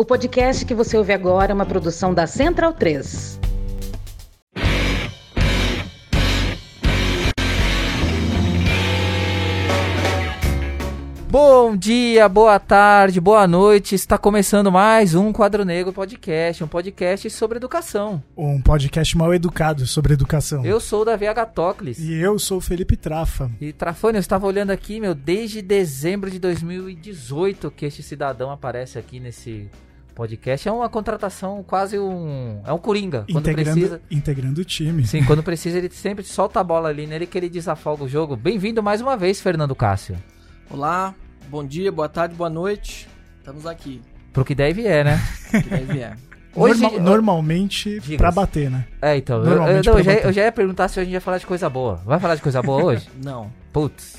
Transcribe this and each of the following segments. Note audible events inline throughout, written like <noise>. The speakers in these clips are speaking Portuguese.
O podcast que você ouve agora é uma produção da Central 3. Bom dia, boa tarde, boa noite. Está começando mais um Quadro Negro Podcast, um podcast sobre educação. Um podcast mal educado sobre educação. Eu sou o Davi Agatocles. E eu sou o Felipe Trafa. E Trafone, eu estava olhando aqui, meu, desde dezembro de 2018 que este cidadão aparece aqui nesse podcast. É uma contratação quase um. É um coringa. Quando integrando, precisa. integrando o time. Sim, quando precisa, ele sempre solta a bola ali nele que ele desafoga o jogo. Bem-vindo mais uma vez, Fernando Cássio. Olá, bom dia, boa tarde, boa noite. Estamos aqui. Pro que deve é, né? O que deve é. <laughs> Hoje- Norma- normalmente pra bater, né? É, então. Eu, eu, Normalmente não, eu já, eu já ia perguntar se hoje a gente ia falar de coisa boa. Vai falar de coisa boa hoje? <laughs> Não. Putz.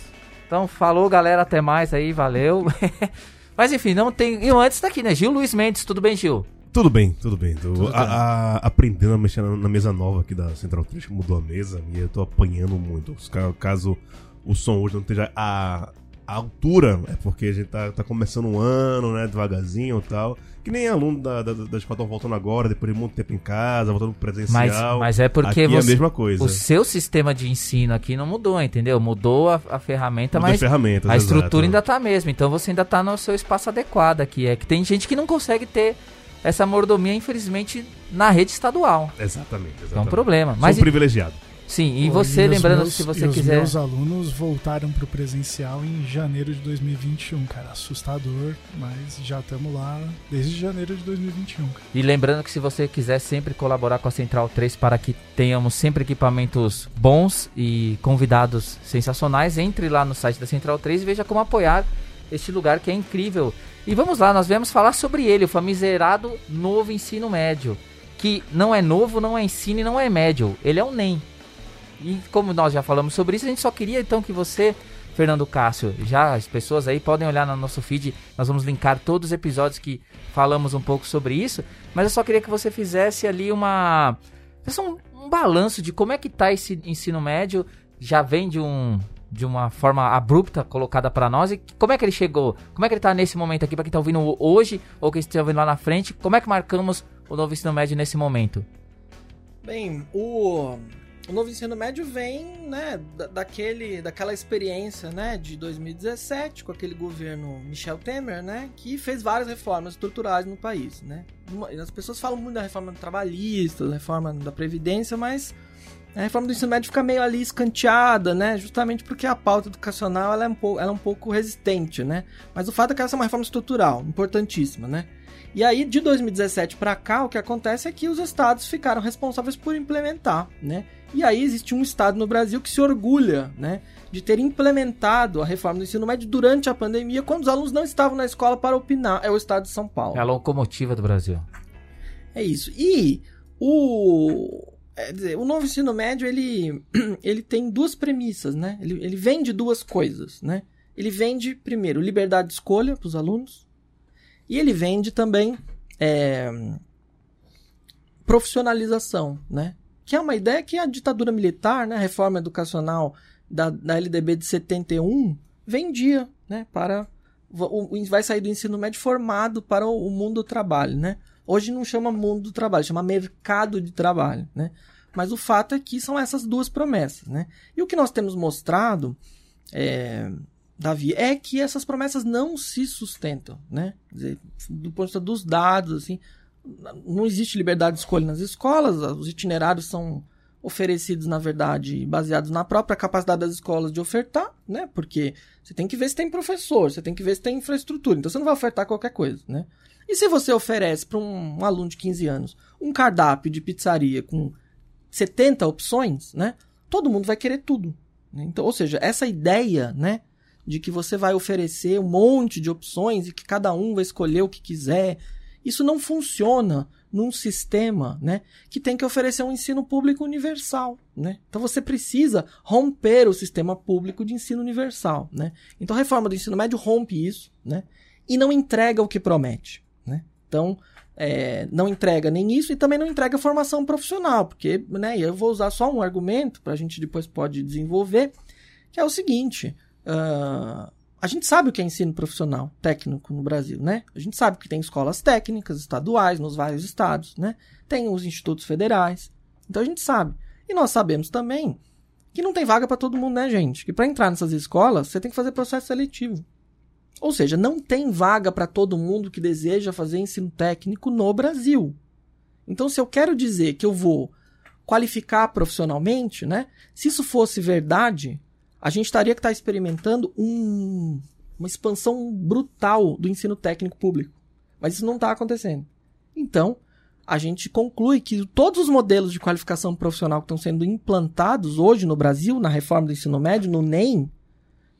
Então, falou, galera. Até mais aí. Valeu. <laughs> Mas enfim, não tem. E o antes tá aqui, né? Gil Luiz Mendes. Tudo bem, Gil? Tudo bem, tudo bem. Tô Tudo a- a- aprendendo a mexer na, na mesa nova aqui da Central 3, que mudou a mesa, e eu tô apanhando muito. Caso o som hoje não esteja a, a altura, é porque a gente tá, tá começando um ano, né, devagarzinho e tal. Que nem aluno da, da, da escola tão voltando agora, depois de muito tempo em casa, voltando pro Mas, presencial. mas é porque aqui é a você, mesma coisa. o seu sistema de ensino aqui não mudou, entendeu? Mudou a, a ferramenta, Mudou as mas ferramentas, a estrutura ainda tá a mesma. Então você ainda tá no seu espaço adequado aqui. É que tem gente que não consegue ter essa mordomia, infelizmente, na rede estadual. Exatamente, exatamente. É um problema. Sou Mas um privilegiado. Sim, e Pô, você, os lembrando, meus- se e você os quiser. meus alunos voltaram pro presencial em janeiro de 2021, cara. Assustador, mas já estamos lá desde janeiro de 2021. cara. E lembrando que se você quiser sempre colaborar com a Central 3 para que tenhamos sempre equipamentos bons e convidados sensacionais, entre lá no site da Central 3 e veja como apoiar este lugar que é incrível. E vamos lá, nós viemos falar sobre ele, o famigerado novo ensino médio. Que não é novo, não é ensino e não é médio. Ele é um NEM. E como nós já falamos sobre isso, a gente só queria então que você, Fernando Cássio, já as pessoas aí podem olhar no nosso feed, nós vamos linkar todos os episódios que falamos um pouco sobre isso, mas eu só queria que você fizesse ali uma um, um balanço de como é que tá esse ensino médio, já vem de um de uma forma abrupta colocada para nós e como é que ele chegou? Como é que ele tá nesse momento aqui para quem tá ouvindo hoje ou quem está ouvindo lá na frente? Como é que marcamos o novo ensino médio nesse momento? Bem, o, o novo ensino médio vem, né, da, daquele, daquela experiência, né, de 2017 com aquele governo Michel Temer, né, que fez várias reformas estruturais no país, né. As pessoas falam muito da reforma trabalhista, da reforma da previdência, mas a reforma do ensino médio fica meio ali escanteada, né, justamente porque a pauta educacional ela é um pouco, ela é um pouco resistente, né. Mas o fato é que essa é uma reforma estrutural, importantíssima, né. E aí, de 2017 para cá, o que acontece é que os estados ficaram responsáveis por implementar, né? E aí existe um estado no Brasil que se orgulha, né, de ter implementado a reforma do ensino médio durante a pandemia, quando os alunos não estavam na escola para opinar, é o estado de São Paulo. É a locomotiva do Brasil. É isso. E o é dizer, o novo ensino médio ele <clears throat> ele tem duas premissas, né? Ele, ele vem de duas coisas, né? Ele vende primeiro liberdade de escolha para os alunos e ele vende também é, profissionalização, né? Que é uma ideia que a ditadura militar, né, a reforma educacional da, da LDB de 71 vendia, né, para o, vai sair do ensino médio formado para o, o mundo do trabalho, né? Hoje não chama mundo do trabalho, chama mercado de trabalho, né? Mas o fato é que são essas duas promessas, né? E o que nós temos mostrado, é, Davi, é que essas promessas não se sustentam, né? Dizer, do ponto de vista dos dados, assim, não existe liberdade de escolha nas escolas, os itinerários são oferecidos, na verdade, baseados na própria capacidade das escolas de ofertar, né? Porque você tem que ver se tem professor, você tem que ver se tem infraestrutura, então você não vai ofertar qualquer coisa, né? E se você oferece para um, um aluno de 15 anos um cardápio de pizzaria com 70 opções, né? Todo mundo vai querer tudo. né? Então, ou seja, essa ideia, né? De que você vai oferecer um monte de opções e que cada um vai escolher o que quiser. Isso não funciona num sistema, né? Que tem que oferecer um ensino público universal, né? Então você precisa romper o sistema público de ensino universal, né? Então a reforma do ensino médio rompe isso, né? E não entrega o que promete, né? Então é, não entrega nem isso e também não entrega formação profissional, porque, né, eu vou usar só um argumento para a gente depois pode desenvolver, que é o seguinte, ah, a gente sabe o que é ensino profissional técnico no Brasil, né? A gente sabe que tem escolas técnicas estaduais nos vários estados, né? Tem os institutos federais. Então a gente sabe. E nós sabemos também que não tem vaga para todo mundo, né, gente? Que para entrar nessas escolas, você tem que fazer processo seletivo. Ou seja, não tem vaga para todo mundo que deseja fazer ensino técnico no Brasil. Então, se eu quero dizer que eu vou qualificar profissionalmente, né? Se isso fosse verdade, a gente estaria que estar tá experimentando um, uma expansão brutal do ensino técnico público. Mas isso não está acontecendo. Então, a gente conclui que todos os modelos de qualificação profissional que estão sendo implantados hoje no Brasil, na reforma do ensino médio, no NEM,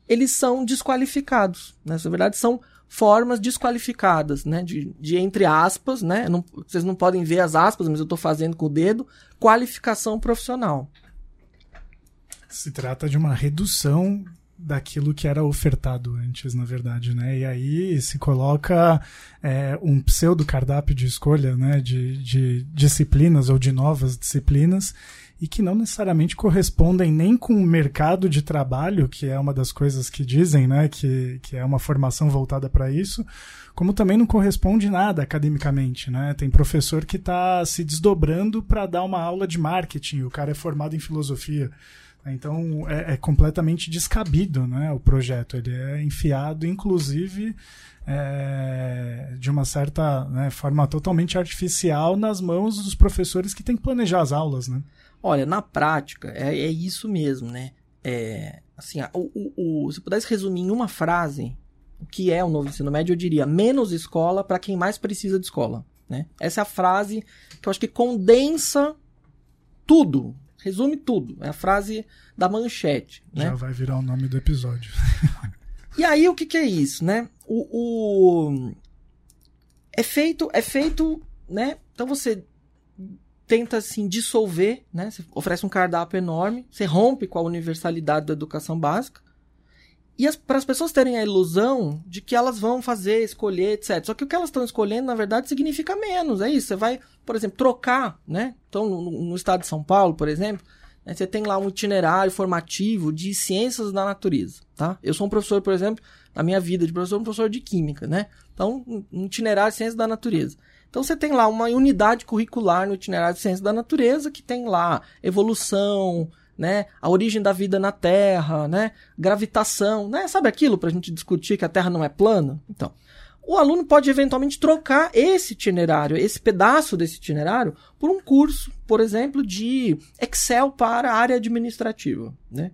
eles são desqualificados. Né? Na verdade, são formas desqualificadas, né? De, de entre aspas, né? Não, vocês não podem ver as aspas, mas eu estou fazendo com o dedo, qualificação profissional. Se trata de uma redução daquilo que era ofertado antes, na verdade, né? E aí se coloca é, um pseudo cardápio de escolha, né? De, de disciplinas ou de novas disciplinas e que não necessariamente correspondem nem com o mercado de trabalho, que é uma das coisas que dizem, né? Que, que é uma formação voltada para isso, como também não corresponde nada academicamente, né? Tem professor que está se desdobrando para dar uma aula de marketing, o cara é formado em filosofia. Então é, é, completamente descabido né, o projeto. Ele é enfiado, inclusive, é, de uma certa né, forma totalmente artificial nas mãos dos professores que têm que planejar as aulas. Né? Olha, na prática, é, é isso mesmo. Né? É, assim, o, o, o, se pudesse resumir em uma frase o que é o novo ensino médio, eu diria menos escola para quem mais precisa de escola. Né? Essa é a frase que eu acho que condensa tudo resume tudo. É a frase da manchete. Né? Já vai virar o nome do episódio. <laughs> e aí o que, que é isso, né? O, o, é feito, é feito, né? Então você tenta assim dissolver, né? Você oferece um cardápio enorme, você rompe com a universalidade da educação básica e para as pessoas terem a ilusão de que elas vão fazer, escolher, etc. Só que o que elas estão escolhendo, na verdade, significa menos. É isso. Você vai, por exemplo, trocar, né? Então, no, no estado de São Paulo, por exemplo, né, você tem lá um itinerário formativo de ciências da natureza, tá? Eu sou um professor, por exemplo, na minha vida de professor, um professor de química, né? Então, um itinerário de ciências da natureza. Então você tem lá uma unidade curricular no itinerário de ciências da natureza que tem lá evolução, né? A origem da vida na Terra, né? Gravitação, né? Sabe aquilo para a gente discutir que a Terra não é plana? Então, o aluno pode eventualmente trocar esse itinerário, esse pedaço desse itinerário, por um curso, por exemplo, de Excel para a área administrativa, né?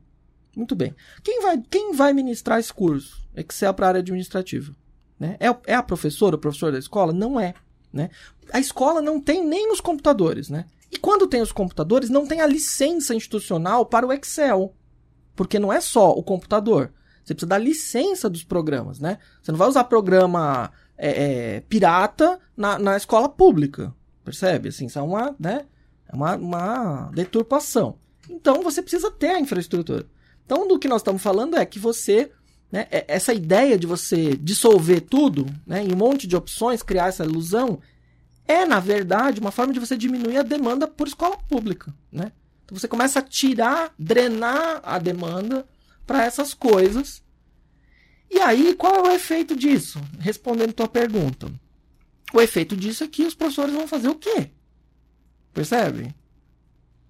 Muito bem. Quem vai, quem vai ministrar esse curso? Excel para a área administrativa. Né? É, é a professora, o professor da escola? Não é. Né? A escola não tem nem os computadores. Né? E quando tem os computadores, não tem a licença institucional para o Excel. Porque não é só o computador. Você precisa da licença dos programas, né? Você não vai usar programa é, é, pirata na, na escola pública. Percebe? Assim, isso é uma, né? É uma, uma deturpação. Então você precisa ter a infraestrutura. Então, do que nós estamos falando é que você, né, é, essa ideia de você dissolver tudo né, em um monte de opções, criar essa ilusão, é, na verdade, uma forma de você diminuir a demanda por escola pública, né? Então você começa a tirar, drenar a demanda para essas coisas. E aí, qual é o efeito disso? Respondendo tua pergunta. O efeito disso é que os professores vão fazer o quê? Percebe?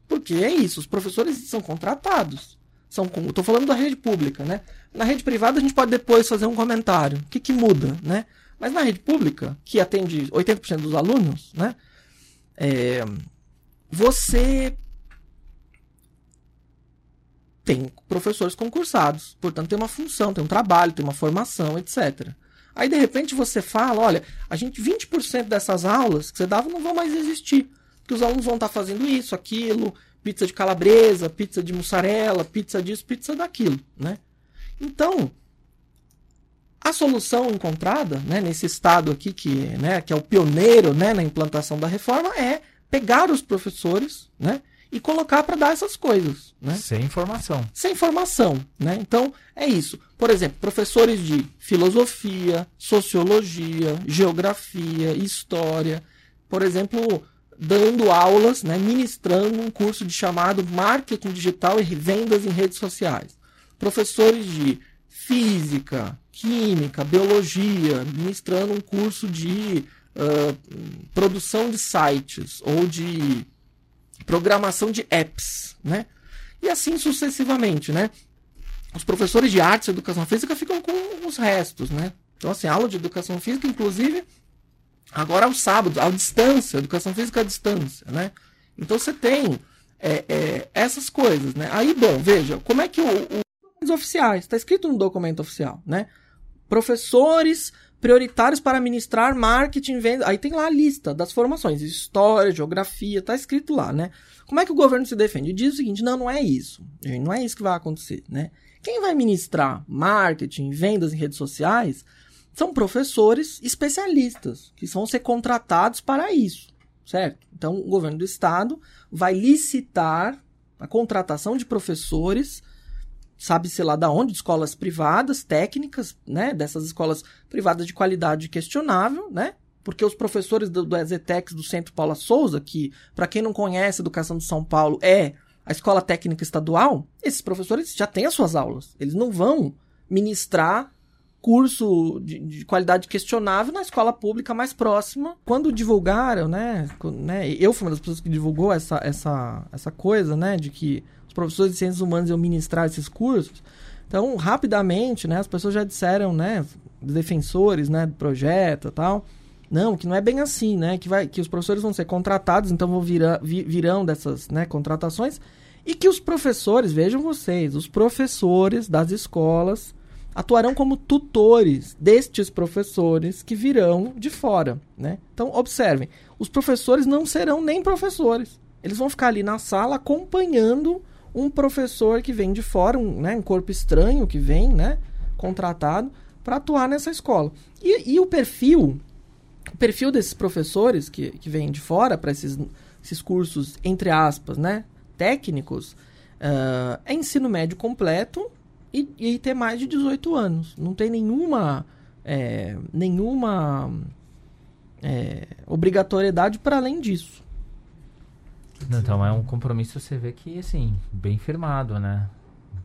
Porque é isso, os professores são contratados. São, estou falando da rede pública, né? Na rede privada a gente pode depois fazer um comentário. O que, que muda, né? Mas na rede pública, que atende 80% dos alunos, né? É, você tem professores concursados, portanto tem uma função, tem um trabalho, tem uma formação, etc. Aí de repente você fala, olha, a gente 20% dessas aulas que você dava não vão mais existir, que os alunos vão estar fazendo isso, aquilo, pizza de calabresa, pizza de mussarela, pizza disso, pizza daquilo, né? Então, a solução encontrada, né, nesse estado aqui que, né, que é o pioneiro, né, na implantação da reforma, é pegar os professores, né, e colocar para dar essas coisas, né? Sem informação. Sem informação, né? Então, é isso. Por exemplo, professores de filosofia, sociologia, geografia, história, por exemplo, dando aulas, né, ministrando um curso de chamado Marketing Digital e Vendas em Redes Sociais. Professores de física, química, biologia, ministrando um curso de uh, produção de sites ou de programação de apps, né? E assim sucessivamente, né? Os professores de artes e educação física ficam com os restos, né? Então, assim, aula de educação física, inclusive, agora aos sábados, à distância, educação física à distância, né? Então você tem é, é, essas coisas, né? Aí, bom, veja, como é que o, o oficiais, está escrito no documento oficial, né? Professores prioritários para ministrar marketing, venda. Aí tem lá a lista das formações, história, geografia, tá escrito lá, né? Como é que o governo se defende? Diz o seguinte: não, não é isso. Gente, não é isso que vai acontecer, né? Quem vai ministrar marketing, vendas em redes sociais são professores especialistas que vão ser contratados para isso, certo? Então, o governo do estado vai licitar a contratação de professores, sabe-se lá da onde, de escolas privadas, técnicas, né? Dessas escolas privadas de qualidade questionável, né? Porque os professores do, do do Centro Paula Souza, que, para quem não conhece, a Educação de São Paulo é a escola técnica estadual, esses professores já têm as suas aulas. Eles não vão ministrar curso de, de, qualidade questionável na escola pública mais próxima. Quando divulgaram, né, né, eu fui uma das pessoas que divulgou essa, essa, essa coisa, né, de que os professores de ciências humanas iam ministrar esses cursos. Então, rapidamente, né, as pessoas já disseram, né, defensores, né, do projeto e tal, não, que não é bem assim, né, que, vai, que os professores vão ser contratados, então vão virar, virão dessas, né, contratações, e que os professores, vejam vocês, os professores das escolas atuarão como tutores destes professores que virão de fora, né? Então, observem, os professores não serão nem professores. Eles vão ficar ali na sala acompanhando um professor que vem de fora, um, né, um corpo estranho que vem, né, contratado para atuar nessa escola. E, e, o perfil, o perfil desses professores que, que vêm de fora para esses, esses cursos, entre aspas, né, técnicos, uh, é ensino médio completo e, e ter mais de 18 anos. Não tem nenhuma é, nenhuma é, obrigatoriedade para além disso. Então é um compromisso você vê que assim bem firmado, né?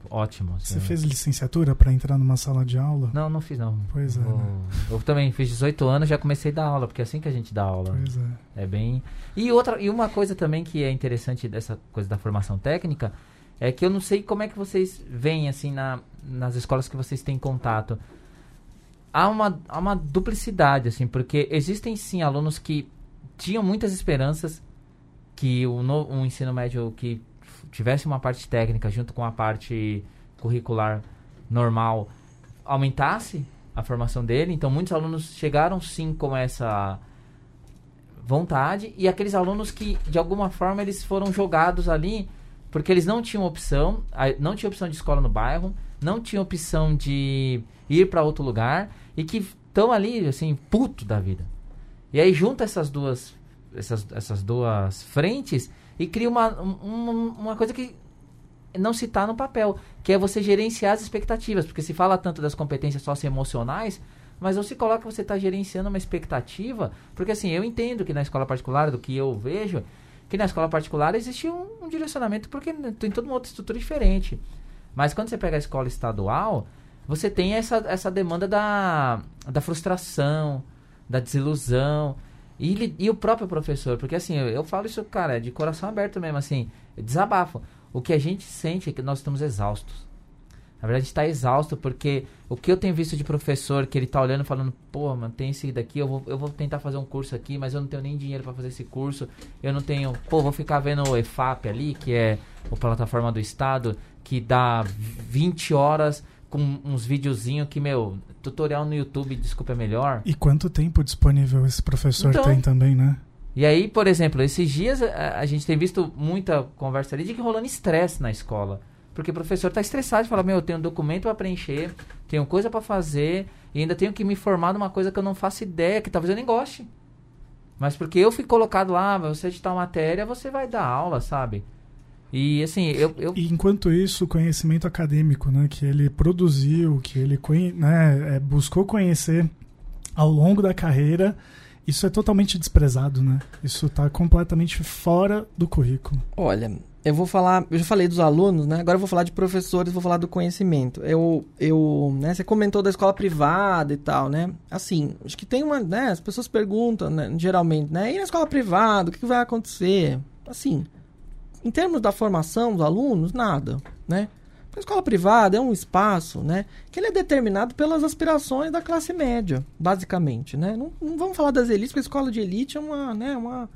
Ótimo. Assim. Você fez licenciatura para entrar numa sala de aula? Não, não fiz não. Pois é. Eu, né? eu também fiz 18 anos, já comecei a dar aula, porque é assim que a gente dá aula. Pois é. É bem. E outra e uma coisa também que é interessante dessa coisa da formação técnica é que eu não sei como é que vocês veem, assim, na, nas escolas que vocês têm contato. Há uma, há uma duplicidade, assim, porque existem sim alunos que tinham muitas esperanças que o no, um ensino médio que tivesse uma parte técnica junto com a parte curricular normal aumentasse a formação dele. Então, muitos alunos chegaram sim com essa vontade e aqueles alunos que de alguma forma eles foram jogados ali porque eles não tinham opção, não tinha opção de escola no bairro, não tinha opção de ir para outro lugar e que estão ali assim puto da vida. E aí junta essas duas essas, essas duas frentes e cria uma, uma, uma coisa que não se está no papel, que é você gerenciar as expectativas, porque se fala tanto das competências socioemocionais, mas não se coloca que você está gerenciando uma expectativa, porque assim, eu entendo que na escola particular, do que eu vejo, que na escola particular existe um, um direcionamento porque tem toda uma outra estrutura diferente. Mas quando você pega a escola estadual, você tem essa, essa demanda da, da frustração, da desilusão. E, e o próprio professor, porque assim, eu, eu falo isso, cara, de coração aberto mesmo, assim, desabafo. O que a gente sente é que nós estamos exaustos. Na verdade, está exausto porque o que eu tenho visto de professor que ele está olhando falando, pô, mano, tem esse daqui, eu vou, eu vou tentar fazer um curso aqui, mas eu não tenho nem dinheiro para fazer esse curso. Eu não tenho, pô, vou ficar vendo o EFAP ali, que é a plataforma do Estado, que dá 20 horas com uns videozinhos que, meu, tutorial no YouTube, desculpa, é melhor. E quanto tempo disponível esse professor então, tem também, né? E aí, por exemplo, esses dias a, a gente tem visto muita conversa ali de que rolando estresse na escola. Porque o professor está estressado e fala: Meu, eu tenho um documento para preencher, tenho coisa para fazer, e ainda tenho que me formar numa coisa que eu não faço ideia, que talvez eu nem goste. Mas porque eu fui colocado lá, você editar uma matéria, você vai dar aula, sabe? E assim, eu, eu... E enquanto isso, o conhecimento acadêmico, né, que ele produziu, que ele né, é, buscou conhecer ao longo da carreira, isso é totalmente desprezado, né? Isso está completamente fora do currículo. Olha, eu vou falar, eu já falei dos alunos, né? Agora eu vou falar de professores, vou falar do conhecimento. Eu, eu, né? Você comentou da escola privada e tal, né? Assim, acho que tem uma, né? As pessoas perguntam, né, geralmente, né? E na escola privada, o que, vai acontecer? Assim, em termos da formação dos alunos, nada, né? A escola privada é um espaço, né, que ele é determinado pelas aspirações da classe média, basicamente, né? Não, não vamos falar das elites, porque a escola de elite é uma, né, uma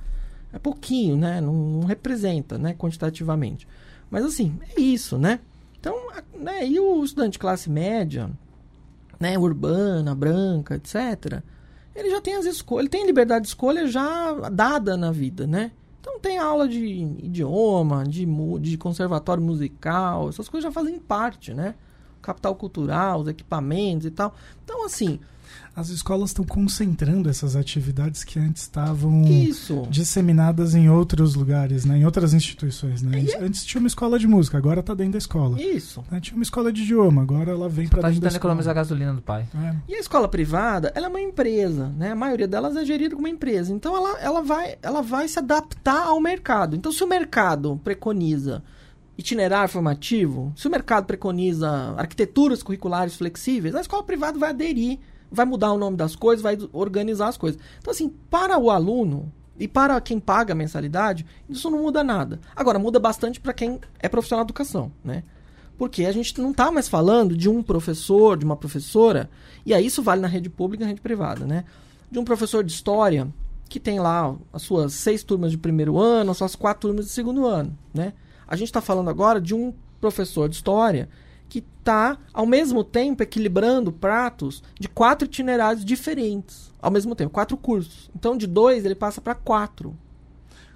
é pouquinho, né? Não, não, representa, né, quantitativamente. Mas assim, é isso, né? Então, né, e o estudante classe média, né, urbana, branca, etc., ele já tem as escolhas, ele tem liberdade de escolha já dada na vida, né? Então tem aula de idioma, de, de conservatório musical, essas coisas já fazem parte, né? Capital cultural, os equipamentos e tal. Então, assim, as escolas estão concentrando essas atividades que antes estavam Isso. disseminadas em outros lugares, né? em outras instituições. Né? E... Antes tinha uma escola de música, agora está dentro da escola. Isso. Né? Tinha uma escola de idioma, agora ela vem para tá dentro da escola. economizar a gasolina do pai. É. E a escola privada, ela é uma empresa, né? A maioria delas é gerida como uma empresa. Então ela, ela, vai, ela vai se adaptar ao mercado. Então se o mercado preconiza itinerário formativo, se o mercado preconiza arquiteturas curriculares flexíveis, a escola privada vai aderir vai mudar o nome das coisas, vai organizar as coisas. Então, assim, para o aluno e para quem paga a mensalidade, isso não muda nada. Agora, muda bastante para quem é profissional de educação, né? Porque a gente não está mais falando de um professor, de uma professora, e aí isso vale na rede pública e na rede privada, né? De um professor de história que tem lá as suas seis turmas de primeiro ano, as suas quatro turmas de segundo ano, né? A gente está falando agora de um professor de história que está, ao mesmo tempo, equilibrando pratos de quatro itinerários diferentes. Ao mesmo tempo, quatro cursos. Então, de dois, ele passa para quatro.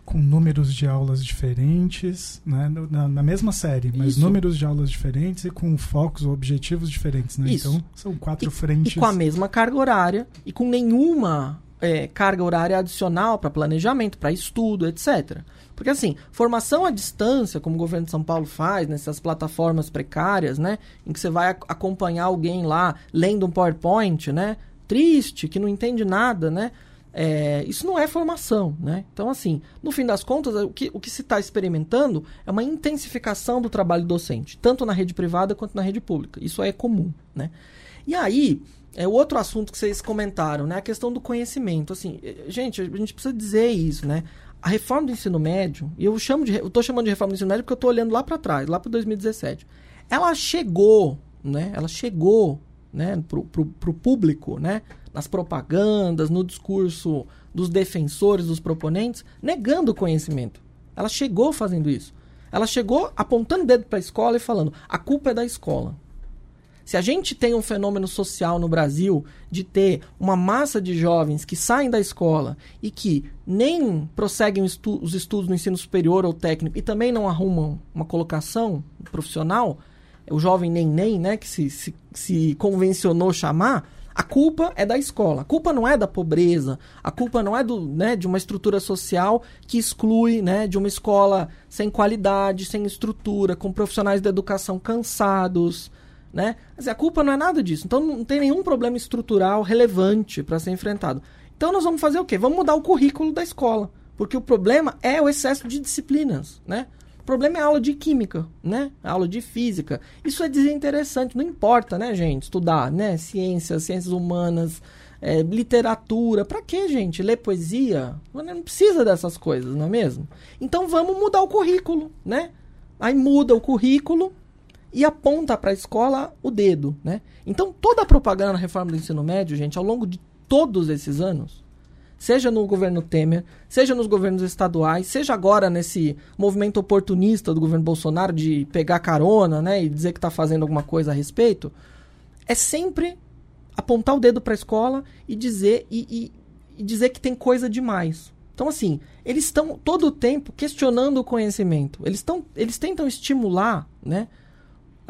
Com números de aulas diferentes, né? na, na mesma série, mas Isso. números de aulas diferentes e com focos ou objetivos diferentes. Né? Então, são quatro e, frentes. E com a mesma carga horária e com nenhuma é, carga horária adicional para planejamento, para estudo, etc. Porque assim, formação à distância, como o governo de São Paulo faz, nessas plataformas precárias, né? Em que você vai acompanhar alguém lá lendo um PowerPoint, né? Triste, que não entende nada, né? É, isso não é formação, né? Então, assim, no fim das contas, o que, o que se está experimentando é uma intensificação do trabalho docente, tanto na rede privada quanto na rede pública. Isso é comum, né? E aí, é outro assunto que vocês comentaram, né? A questão do conhecimento. Assim, eh, gente, a gente precisa dizer isso, né? A reforma do ensino médio, e eu chamo de, eu tô chamando de reforma do ensino médio porque eu estou olhando lá para trás, lá para 2017. Ela chegou, né? Ela chegou, né, pro, pro, pro público, né, nas propagandas, no discurso dos defensores, dos proponentes, negando o conhecimento. Ela chegou fazendo isso. Ela chegou apontando o dedo para a escola e falando: "A culpa é da escola". Se a gente tem um fenômeno social no Brasil de ter uma massa de jovens que saem da escola e que nem prosseguem estu os estudos no ensino superior ou técnico e também não arrumam uma colocação profissional, o jovem nem nem, né, que se, se, se convencionou chamar, a culpa é da escola. A culpa não é da pobreza. A culpa não é do, né, de uma estrutura social que exclui né, de uma escola sem qualidade, sem estrutura, com profissionais da educação cansados, né? a culpa não é nada disso. Então não tem nenhum problema estrutural relevante para ser enfrentado. Então nós vamos fazer o quê? Vamos mudar o currículo da escola. Porque o problema é o excesso de disciplinas, né? O problema é a aula de química, né? A aula de física. Isso é desinteressante, não importa, né, gente? Estudar, né? Ciências, ciências humanas, é, literatura. Para que, gente? Ler poesia? Não precisa dessas coisas, não é mesmo? Então vamos mudar o currículo, né? Aí muda o currículo, e aponta para a escola o dedo, né? Então toda a propaganda na reforma do ensino médio, gente, ao longo de todos esses anos, seja no governo Temer, seja nos governos estaduais, seja agora nesse movimento oportunista do governo Bolsonaro de pegar carona, né, e dizer que está fazendo alguma coisa a respeito, é sempre apontar o dedo para a escola e dizer e, e, e dizer que tem coisa demais. Então, assim, eles estão todo o tempo questionando o conhecimento. Eles, tão, eles tentam estimular, né?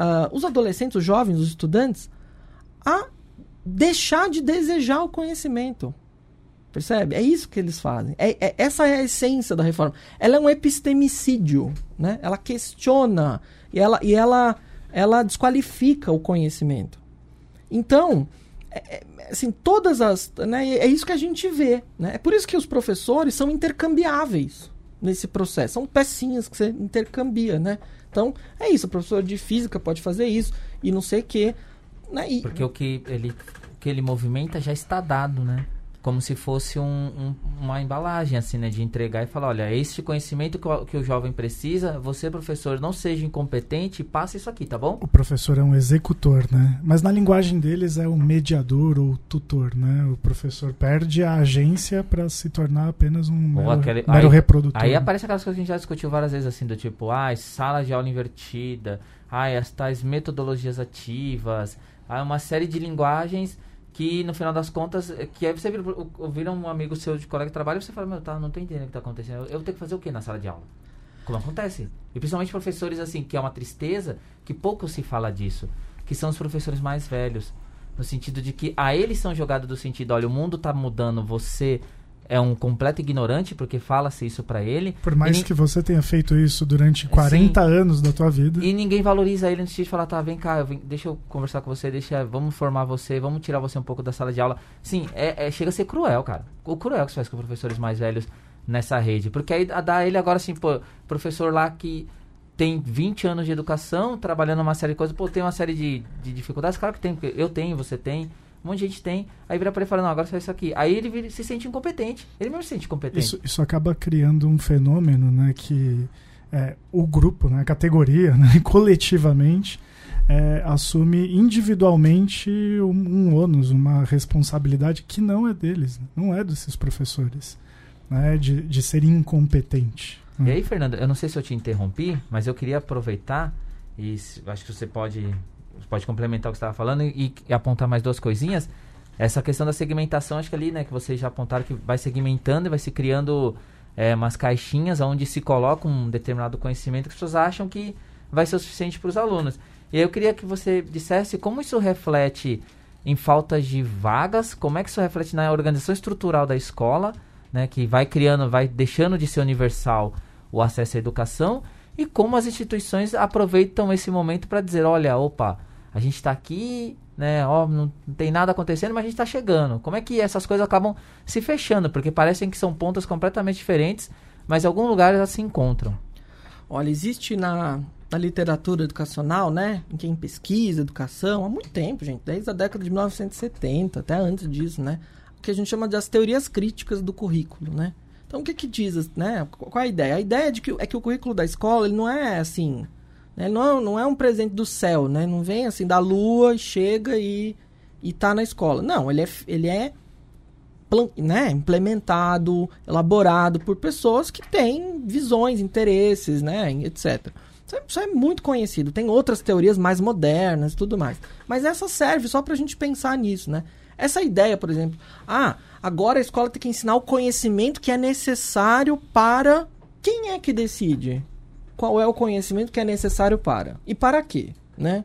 Uh, os adolescentes, os jovens, os estudantes, a deixar de desejar o conhecimento. Percebe? É isso que eles fazem. É, é, essa é a essência da reforma. Ela é um epistemicídio. Né? Ela questiona e ela, e ela, ela desqualifica o conhecimento. Então, é, é assim, todas as. Né, é isso que a gente vê. Né? É por isso que os professores são intercambiáveis. nesse processo. São pecinhas que você intercambia, né? Então, é isso. O professor de física pode fazer isso e não sei o quê. Né? E, Porque o que ele, o que ele movimenta já está dado, né? Como se fosse um, um- uma embalagem, assim, né? De entregar e falar, olha, este conhecimento que o, que o jovem precisa, você, professor, não seja incompetente, passa isso aqui, tá bom? O professor é um executor, né? Mas na linguagem deles é o mediador ou tutor, né? O professor perde a agência para se tornar apenas um mero, aquele- mero aí- reprodutor. Aí aparece aquelas coisas que a gente já discutiu várias vezes, assim, do tipo, ai, sala de aula invertida, ai, as tais metodologias ativas, ai, uma série de linguagens que, no final das contas, eh, que aí você vira, vira um amigo seu de colega de trabalho e você fala, meu, tá, não tô entendendo o que tá acontecendo. Eu, eu tenho que fazer o que na sala de aula? Como acontece? E principalmente professores, assim, que é uma tristeza, que pouco se fala disso, que são os professores mais velhos. No sentido de que a eles são jogados do sentido, olha, o mundo tá mudando, você é um completo ignorante, porque fala-se isso pra ele. Por mais e, ni- que você tenha feito isso durante 40 anos da tua vida, e ninguém valoriza ele sentido de falar, tá, vem cá, deixa eu conversar com você, deixa, vamos formar você, vamos tirar você um pouco da sala de aula. Sim, é, é- chega a ser cruel, cara. O cruel que se faz com professores mais velhos nessa rede. Porque aí dá ele agora assim, pô, professor lá que tem 20 anos de educação, trabalhando uma série de coisas, pô, tem uma série de, de dificuldades, claro que tem, porque eu tenho, você tem, um monte de gente tem, aí vira pra ele e fala, não, agora você faz isso aqui. Aí ele vira- se sente incompetente, ele mesmo se sente incompetente. isso, isso acaba criando um fenômeno, né? Que é, o grupo, né, a categoria, <laughs> né, coletivamente, é, assume individualmente um, um ônus, uma responsabilidade que não é deles, né, não é desses professores, né, de, de ser incompetente. E né. aí, Fernando, eu não sei se eu te interrompi, mas eu queria aproveitar e acho que você pode, pode complementar o que você estava falando e, e apontar mais duas coisinhas. Essa questão da segmentação, acho que ali, né, que vocês já apontaram que vai segmentando e vai se criando é, umas caixinhas onde se coloca um determinado conhecimento que as pessoas acham que vai ser o suficiente para os alunos. E aí eu queria que você dissesse como isso reflete em faltas de vagas, como é que isso reflete na organização estrutural da escola, né, que vai criando, vai deixando de ser universal o acesso à educação e como as instituições aproveitam esse momento para dizer, olha, opa, a gente está aqui, né, ó, não, tem nada acontecendo, mas a gente está chegando. Como é que essas coisas acabam se fechando? Porque parecem que são pontas completamente diferentes, mas em algum lugar elas se encontram. Olha, existe na, na literatura educacional, né? Em quem pesquisa educação, há muito tempo, gente, desde a década de 1970, até antes disso, né? O que a gente chama de as teorias críticas do currículo, né? Então, o que que diz, né? Qual a ideia? A ideia é, de que, é que o currículo da escola, ele não é assim, né? Não, é- não é um presente do céu, né? Não vem assim da lua, chega e, e tá na escola. Não, ele é, ele é né, implementado, elaborado por pessoas que têm visões, interesses, né, etc. Isso é, isso é muito conhecido. Tem outras teorias mais modernas e tudo mais. Mas essa serve só para a gente pensar nisso, né? Essa ideia, por exemplo, ah, agora a escola tem que ensinar o conhecimento que é necessário para. Quem é que decide? Qual é o conhecimento que é necessário para? E para quê? Né?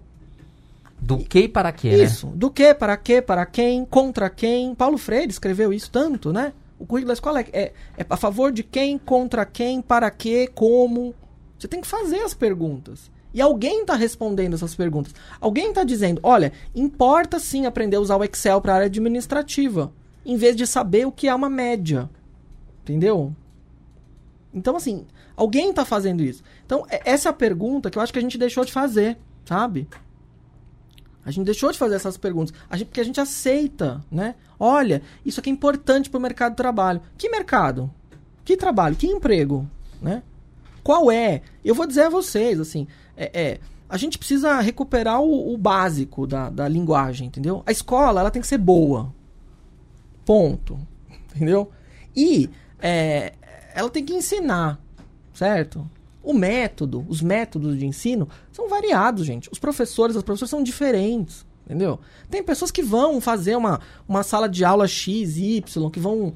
Do que e para quê, né? Isso. Do que, para quê, para quem, contra quem. Paulo Freire escreveu isso tanto, né? O currículo da escola é, é, é a favor de quem, contra quem, para quê, como. Você tem que fazer as perguntas. E alguém está respondendo essas perguntas. Alguém está dizendo: olha, importa sim aprender a usar o Excel para a área administrativa, em vez de saber o que é uma média. Entendeu? Então, assim, alguém está fazendo isso. Então, é- essa é a pergunta que eu acho que a gente deixou de fazer, sabe? A gente deixou de fazer essas perguntas. A gente, porque a gente aceita, né? Olha, isso aqui é importante para o mercado de trabalho. Que mercado? Que trabalho? Que emprego? Né? Qual é? Eu vou dizer a vocês, assim, é, é, a gente precisa recuperar o, o básico da, da linguagem, entendeu? A escola, ela tem que ser boa. Ponto. <laughs> Entendeu? E é, ela tem que ensinar, certo? O método, os métodos de ensino são variados, gente. Os professores, as professoras são diferentes, entendeu? Tem pessoas que vão fazer uma, uma sala de aula X, Y, que vão.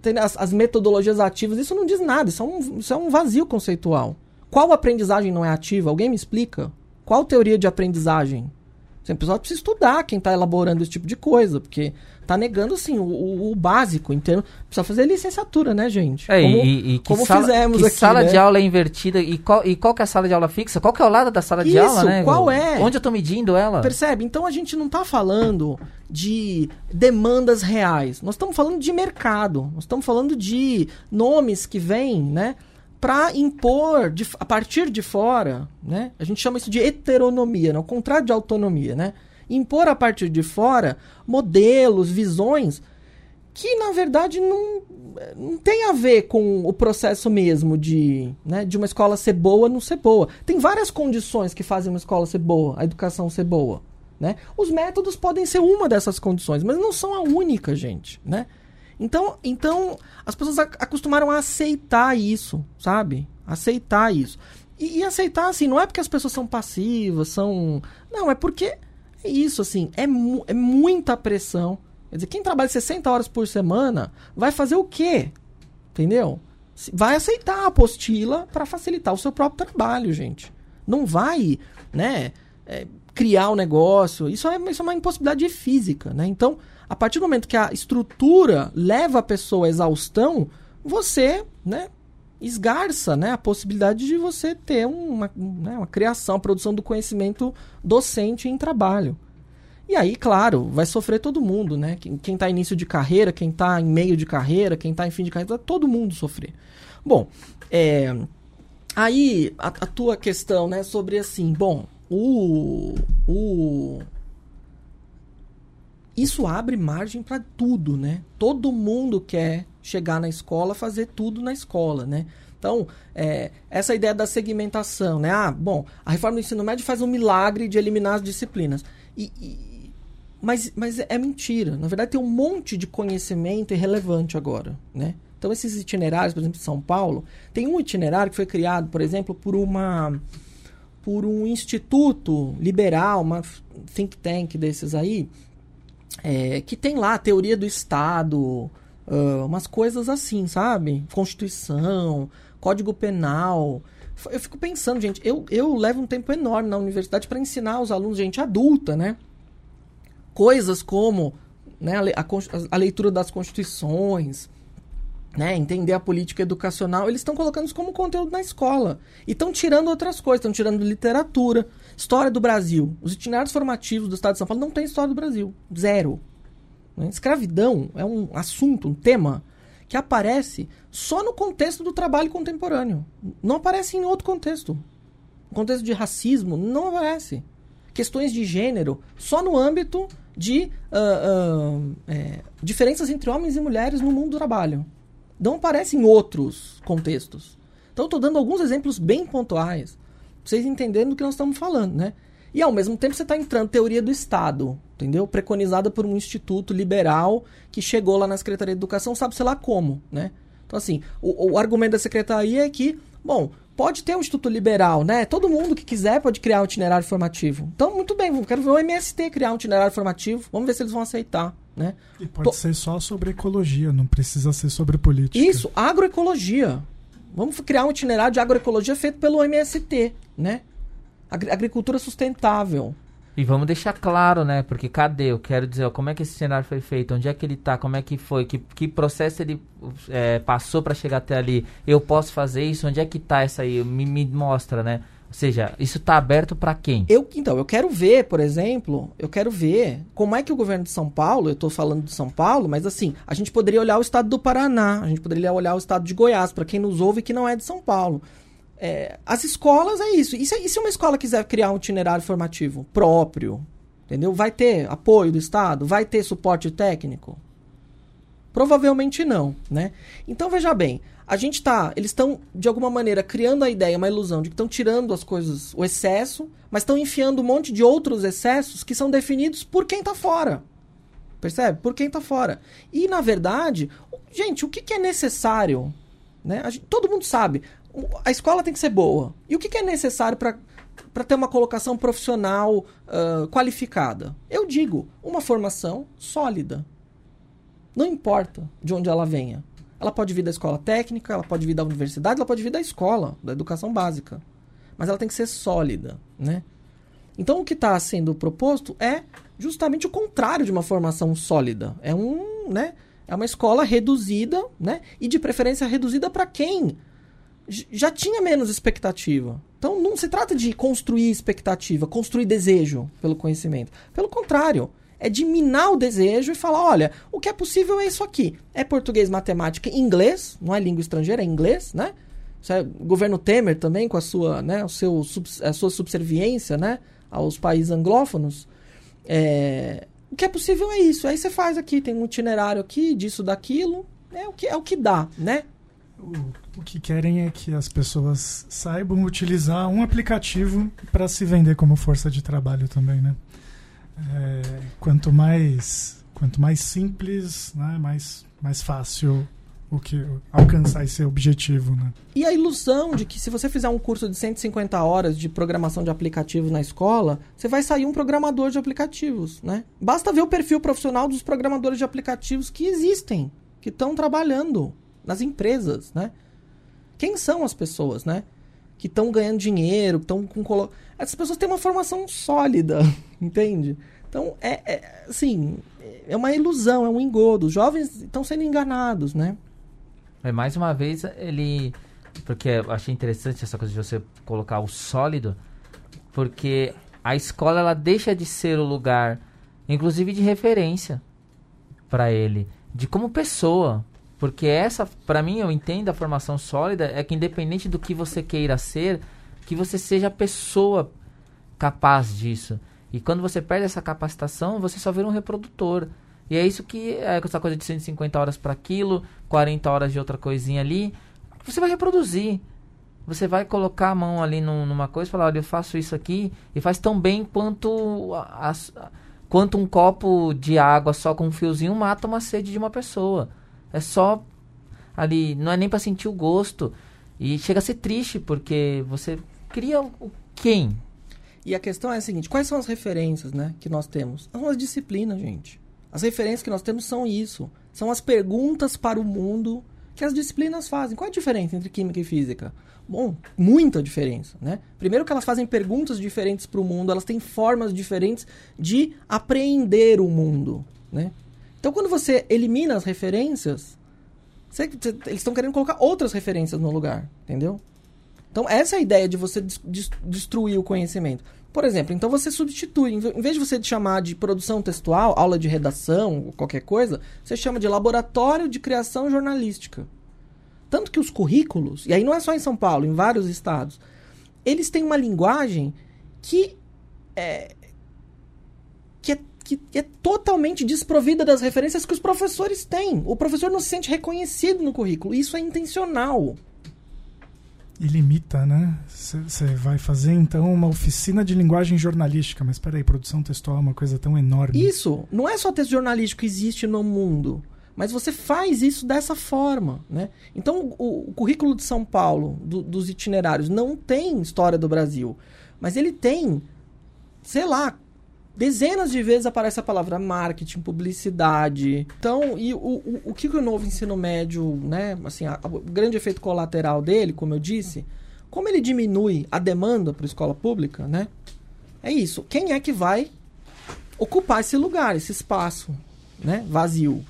Tem as, as metodologias ativas, isso não diz nada, isso é, um, isso é um vazio conceitual. Qual aprendizagem não é ativa? Alguém me explica? Qual teoria de aprendizagem? Você precisa estudar quem está elaborando esse tipo de coisa, porque tá negando assim o, o- o básico em termos. Precisa fazer licenciatura, né, gente? É, como e, e que como sala, fizemos que aqui, sala né? de aula é invertida e qual, e qual que é a sala de aula fixa? Qual que é o lado da sala de Isso, aula, né? qual é? Onde eu tô medindo ela? Percebe? Então a gente não está falando de demandas reais. Nós estamos falando de mercado. Nós estamos falando de nomes que vêm, né? para impor de, a partir de fora, né? A gente chama isso de heteronomia, não? o contrário de autonomia, né? Impor a partir de fora modelos, visões que na verdade não, não tem a ver com o processo mesmo de, né, de uma escola ser boa ou não ser boa. Tem várias condições que fazem uma escola ser boa, a educação ser boa. Né? Os métodos podem ser uma dessas condições, mas não são a única, gente. Né? Então, então as pessoas acostumaram a aceitar isso, sabe? Aceitar isso. E, e, aceitar, assim, não é porque as pessoas são passivas, são. Não, é porque é isso, assim, é, mu é muita pressão Quer dizer, quem trabalha 60 horas por semana vai fazer o quê? Entendeu? Vai aceitar a apostila para facilitar o seu próprio trabalho, gente. Não vai, né, é, criar o um negócio. Isso é, isso é uma impossibilidade física, né? Então, a partir do momento que a estrutura leva a pessoa à exaustão, você, né, esgarça né, a possibilidade de você ter uma, né, uma criação, produção do conhecimento docente em trabalho. E aí, claro, vai sofrer todo mundo, né? Quem, quem tá início de carreira, quem tá em meio de carreira, quem tá em fim de carreira, todo mundo sofrer. Bom, é, aí a, a, tua questão, né, sobre assim, bom, o, o isso abre margem para tudo, né? Todo mundo quer chegar na escola, fazer tudo na escola, né? Então, é, essa ideia da segmentação, né? Ah, bom, a reforma do ensino médio faz um milagre de eliminar as disciplinas. E, e, mas, mas é mentira. Na verdade, tem um monte de conhecimento irrelevante agora, né? Então, esses itinerários, por exemplo, em São Paulo, tem um itinerário que foi criado, por exemplo, por uma por um instituto liberal, uma think tank desses aí, é, que tem lá a teoria do Estado, uh, umas coisas assim, sabe? Constituição, Código Penal. Eu fico pensando, gente, eu, eu levo um tempo enorme na universidade para ensinar os alunos, gente adulta, né? coisas como né, a, a, a leitura das constituições, né, entender a política educacional, eles estão colocando isso como conteúdo na escola. E estão tirando outras coisas, estão tirando literatura, história do Brasil. Os itinerários formativos do Estado de São Paulo não tem história do Brasil. Zero. Né? Escravidão é um assunto, um tema que aparece só no contexto do trabalho contemporâneo. Não aparece em outro contexto. No contexto de racismo, não aparece. Questões de gênero, só no âmbito de uh, uh, é, diferenças entre homens e mulheres no mundo do trabalho. Não aparece em outros contextos. Então, estou dando alguns exemplos bem pontuais, para vocês entenderem do que nós estamos falando, né? E, ao mesmo tempo, você está entrando teoria do Estado, entendeu? Preconizada por um instituto liberal que chegou lá na Secretaria de Educação, sabe-se lá como, né? Então, assim, o, o argumento da Secretaria é que, bom, pode ter um instituto liberal, né? Todo mundo que quiser pode criar um itinerário formativo. Então, muito bem, quero ver o MST criar um itinerário formativo. Vamos ver se eles vão aceitar, né? E pode Tô... ser só sobre ecologia, não precisa ser sobre política. Isso, agroecologia. Vamos criar um itinerário de agroecologia feito pelo MST, né? Agricultura sustentável. E vamos deixar claro, né? Porque cadê? Eu quero dizer, ó, como é que esse cenário foi feito? Onde é que ele tá? Como é que foi? Que, que processo ele é, passou para chegar até ali? Eu posso fazer isso? Onde é que tá essa aí? Me, me mostra, né? Ou seja, isso está aberto para quem? Eu, então, eu quero ver, por exemplo, eu quero ver como é que o governo de São Paulo, eu estou falando de São Paulo, mas assim, a gente poderia olhar o estado do Paraná, a gente poderia olhar o estado de Goiás, para quem nos ouve que não é de São Paulo. É, as escolas é isso. E se, e se uma escola quiser criar um itinerário formativo próprio, entendeu? Vai ter apoio do Estado? Vai ter suporte técnico? Provavelmente não, né? Então veja bem, a gente tá, eles estão de alguma maneira criando a ideia, uma ilusão de que estão tirando as coisas, o excesso, mas estão enfiando um monte de outros excessos que são definidos por quem está fora. Percebe? Por quem está fora. E na verdade, gente, o que, que é necessário? Né? Gente, todo mundo sabe a escola tem que ser boa. E o que, que é necessário para ter uma colocação profissional uh, qualificada? Eu digo, uma formação sólida. Não importa de onde ela venha. Ela pode vir da escola técnica, ela pode vir da universidade, ela pode vir da escola, da educação básica. Mas ela tem que ser sólida, né? Então o que está sendo proposto é justamente o contrário de uma formação sólida. É um, né? É uma escola reduzida, né? E de preferência reduzida para quem já tinha menos expectativa. Então não se trata de construir expectativa, construir desejo pelo conhecimento. Pelo contrário, é de minar o desejo e falar: olha, o que é possível é isso aqui. É português, matemática inglês, não é língua estrangeira, é inglês, né? O governo Temer também, com a sua, né, o seu, a sua subserviência né, aos países anglófonos. É, o que é possível é isso. Aí você faz aqui, tem um itinerário aqui, disso, daquilo. É o que, é o que dá, né? O, o que querem é que as pessoas saibam utilizar um aplicativo para se vender como força de trabalho também, né? É, quanto mais quanto mais simples, né, mais mais fácil o que alcançar esse objetivo, né? E a ilusão de que se você fizer um curso de 150 horas de programação de aplicativos na escola, você vai sair um programador de aplicativos, né? Basta ver o perfil profissional dos programadores de aplicativos que existem, que estão trabalhando nas empresas, né? Quem são as pessoas, né? Que estão ganhando dinheiro, estão com colo... essas pessoas têm uma formação sólida, <laughs> entende? Então é, é assim, é uma ilusão, é um engodo. Os jovens estão sendo enganados, né? É, mais uma vez, ele. Porque eu achei interessante essa coisa de você colocar o sólido, porque a escola ela deixa de ser o lugar, inclusive de referência para ele, de como pessoa. Porque essa, para mim, eu entendo a formação sólida é que independente do que você queira ser, que você seja a pessoa capaz disso. E quando você perde essa capacitação, você só vira um reprodutor. E é isso que é essa coisa de 150 horas para aquilo, 40 horas de outra coisinha ali. Você vai reproduzir. Você vai colocar a mão ali num, numa coisa e falar, olha, eu faço isso aqui e faz tão bem quanto, a, a, quanto um copo de água só com um fiozinho mata uma sede de uma pessoa. É só ali, não é nem para sentir o gosto. E chega a ser triste, porque você cria o quem? E a questão é a seguinte, quais são as referências né, que nós temos? São as disciplinas, gente. As referências que nós temos são isso. São as perguntas para o mundo que as disciplinas fazem. Qual é a diferença entre química e física? Bom, muita diferença, né? Primeiro que elas fazem perguntas diferentes para o mundo, elas têm formas diferentes de apreender o mundo, né? Então, quando você elimina as referências, você, você, eles estão querendo colocar outras referências no lugar, entendeu? Então, essa é a ideia de você des, des, destruir o conhecimento. Por exemplo, então você substitui, em vez de você chamar de produção textual, aula de redação, qualquer coisa, você chama de laboratório de criação jornalística. Tanto que os currículos, e aí não é só em São Paulo, em vários estados, eles têm uma linguagem que é, que é totalmente desprovida das referências que os professores têm. O professor não se sente reconhecido no currículo. Isso é intencional e limita, né? Você vai fazer então uma oficina de linguagem jornalística, mas peraí, produção textual é uma coisa tão enorme. Isso, não é só texto jornalístico que existe no mundo, mas você faz isso dessa forma, né? Então, o, o currículo de São Paulo, do, dos itinerários, não tem história do Brasil, mas ele tem, sei lá, dezenas de vezes aparece a palavra marketing, publicidade. Então, e o, o, o que, que o novo ensino médio, né? Assim, a, a, o grande efeito colateral dele, como eu disse, como ele diminui a demanda para a escola pública, né? É isso. Quem é que vai ocupar esse lugar, esse espaço, né? Vazio.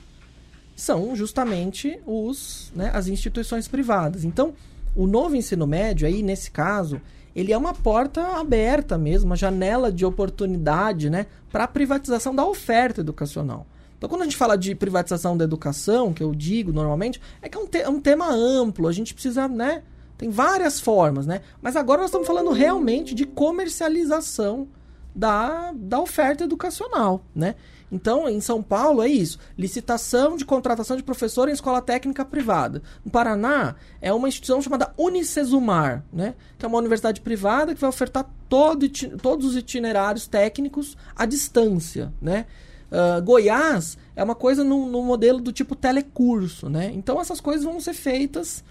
São justamente os, né, as instituições privadas. Então, o novo ensino médio aí, nesse caso, ele é uma porta aberta mesmo, uma janela de oportunidade, né, para a privatização da oferta educacional. Então, quando a gente fala de privatização da educação, que eu digo normalmente, é que é um, te é um tema amplo, a gente precisa, né, tem várias formas, né? Mas agora nós estamos falando realmente de comercialização da, da oferta educacional, né? Então, em São Paulo é isso: licitação de contratação de professor em escola técnica privada. No Paraná é uma instituição chamada Unicesumar, né? que é uma universidade privada que vai ofertar todo, todos os itinerários técnicos à distância. Né? Uh, Goiás é uma coisa no, no, modelo do tipo telecurso. Né? Então, essas coisas vão ser feitas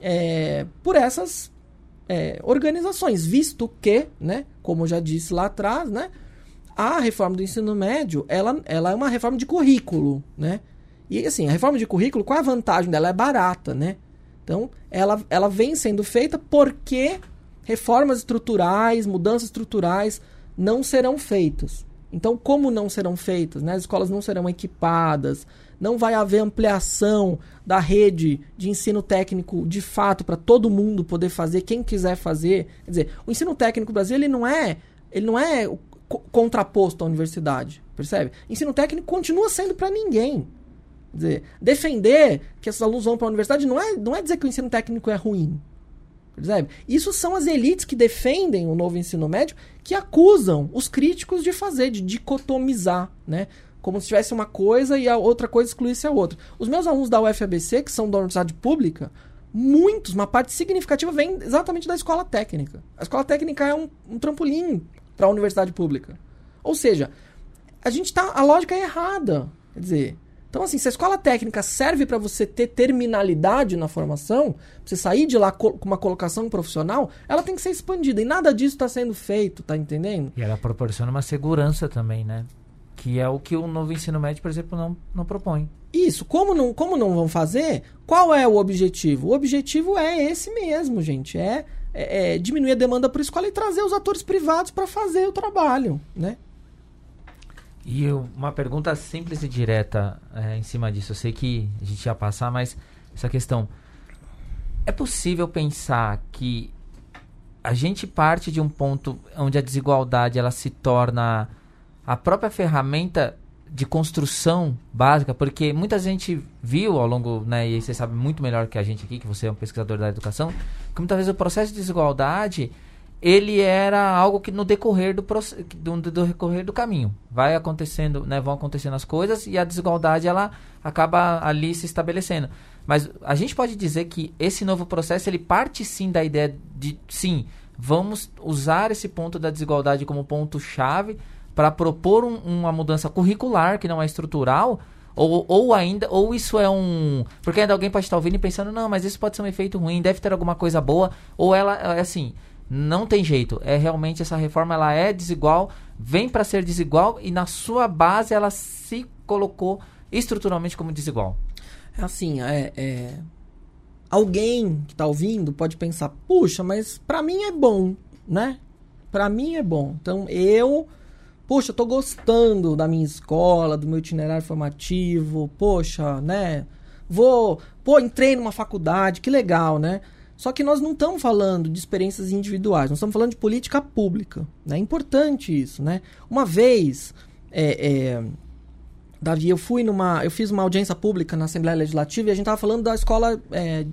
é, por essas é, organizações, visto que, né, como eu já disse lá atrás, né, a reforma do ensino médio, ela, ela é uma reforma de currículo, né? E assim, a reforma de currículo, qual a vantagem dela? É barata, né? Então, ela, ela vem sendo feita porque reformas estruturais, mudanças estruturais não serão feitas. Então, como não serão feitas? Né? As escolas não serão equipadas, não vai haver ampliação da rede de ensino técnico de fato para todo mundo poder fazer, quem quiser fazer. Quer dizer, o ensino técnico no Brasil ele não é, ele não é contraposto à universidade, percebe? Ensino técnico continua sendo para ninguém. Quer dizer, defender que esses alunos vão para a universidade não é, não é dizer que o ensino técnico é ruim. Percebe? Isso são as elites que defendem o novo ensino médio que acusam os críticos de fazer, de dicotomizar, né? Como se tivesse uma coisa e a outra coisa excluísse a outra. Os meus alunos da UFABC, que são da universidade pública, muitos, uma parte significativa, vem exatamente da escola técnica. A escola técnica é um, um trampolim para a universidade pública. Ou seja, a gente tá. A lógica é errada. Quer dizer. Então, assim, se a escola técnica serve para você ter terminalidade na formação, pra você sair de lá com uma colocação profissional, ela tem que ser expandida. E nada disso está sendo feito, tá entendendo? E ela proporciona uma segurança também, né? Que é o que o novo ensino médio, por exemplo, não, não propõe. Isso. Como não, como não vão fazer, qual é o objetivo? O objetivo é esse mesmo, gente. É, é, é diminuir a demanda por escola e trazer os atores privados para fazer o trabalho, né? E eu, uma pergunta simples e direta é, em cima disso. Eu sei que a gente ia passar, mas essa questão. É possível pensar que a gente parte de um ponto onde a desigualdade ela se torna a própria ferramenta de construção básica, porque muita gente viu ao longo, né, e você sabe muito melhor que a gente aqui, que você é um pesquisador da educação, que muitas vezes o processo de desigualdade ele era algo que no decorrer do, do, do decorrer do caminho vai acontecendo, né, vão acontecendo as coisas e a desigualdade ela acaba ali se estabelecendo. Mas a gente pode dizer que esse novo processo ele parte sim da ideia de sim, vamos usar esse ponto da desigualdade como ponto chave para propor um, uma mudança curricular que não é estrutural, ou, ou ainda, ou isso é um. Porque ainda alguém pode estar ouvindo e pensando, não, mas isso pode ser um efeito ruim, deve ter alguma coisa boa, ou ela é assim não tem jeito. É realmente essa reforma ela é desigual, vem para ser desigual e na sua base ela se colocou estruturalmente como desigual. É assim, é, é... alguém que está ouvindo pode pensar, puxa, mas para mim é bom, né? Para mim é bom. Então eu, poxa, tô gostando da minha escola, do meu itinerário formativo, poxa, né? Vou, pô, entrei numa faculdade, que legal, né? Só que nós não estamos falando de experiências individuais, nós estamos falando de política pública. Né? É importante isso, né? Uma vez, é, é, Davi, eu fui numa. Eu fiz uma audiência pública na Assembleia Legislativa e a gente estava falando da escola é,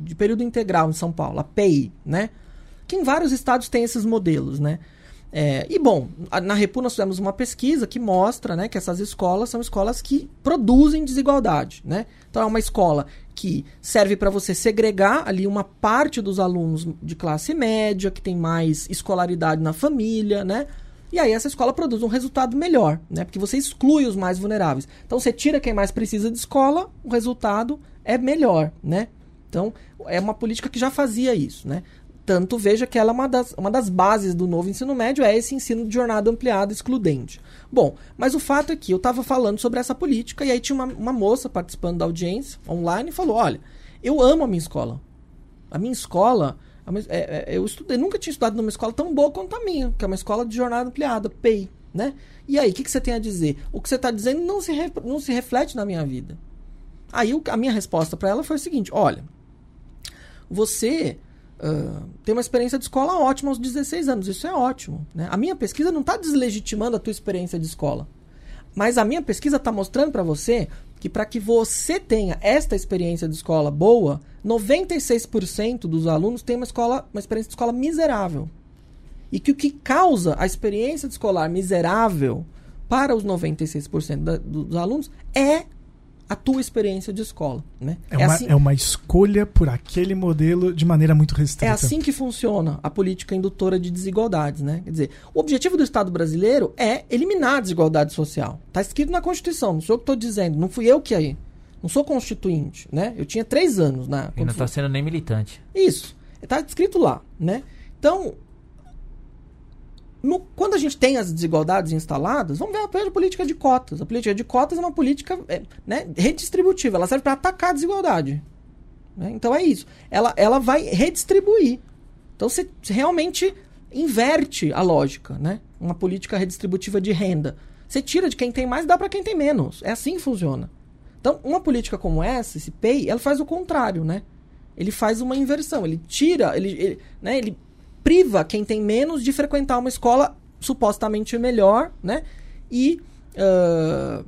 de período integral em São Paulo, a PEI, né? Que em vários estados tem esses modelos, né? É, e bom, na Repu nós fizemos uma pesquisa que mostra né, que essas escolas são escolas que produzem desigualdade. Né? Então é uma escola que serve para você segregar ali uma parte dos alunos de classe média, que tem mais escolaridade na família, né? E aí essa escola produz um resultado melhor, né? Porque você exclui os mais vulneráveis. Então você tira quem mais precisa de escola, o resultado é melhor, né? Então é uma política que já fazia isso, né? Tanto veja que ela é uma das, uma das bases do novo ensino médio, é esse ensino de jornada ampliada excludente. Bom, mas o fato é que eu estava falando sobre essa política e aí tinha uma, uma moça participando da audiência online e falou: Olha, eu amo a minha escola. A minha escola, é, é, eu estudei, nunca tinha estudado numa escola tão boa quanto a minha, que é uma escola de jornada ampliada, PEI, né? E aí, o que, que você tem a dizer? O que você está dizendo não se, re, não se reflete na minha vida. Aí a minha resposta para ela foi o seguinte: Olha, você Uh, tem uma experiência de escola ótima aos 16 anos. Isso é ótimo. Né? A minha pesquisa não está deslegitimando a tua experiência de escola. Mas a minha pesquisa está mostrando para você que para que você tenha esta experiência de escola boa, 96% dos alunos têm uma, escola, uma experiência de escola miserável. E que o que causa a experiência de escolar miserável para os 96% da, dos alunos é a tua experiência de escola. Né? É, é, uma, assim, é uma escolha por aquele modelo de maneira muito restrita. É assim que funciona a política indutora de desigualdades. Né? Quer dizer, o objetivo do Estado brasileiro é eliminar a desigualdade social. Está escrito na Constituição, não sou eu que estou dizendo, não fui eu que aí. Não sou constituinte, né? Eu tinha três anos na. E não está sendo nem militante. Isso. Está escrito lá, né? Então, no, quando a gente tem as desigualdades instaladas, vamos ver a política de cotas. A política de cotas é uma política é, né, redistributiva, ela serve para atacar a desigualdade. Né? Então é isso. Ela, ela vai redistribuir. Então você realmente inverte a lógica, né? Uma política redistributiva de renda. Você tira de quem tem mais e dá para quem tem menos. É assim que funciona. Então, uma política como essa, esse PEI, ela faz o contrário, né? Ele faz uma inversão. Ele tira, ele, ele, né, ele priva quem tem menos de frequentar uma escola supostamente melhor, né? E, uh,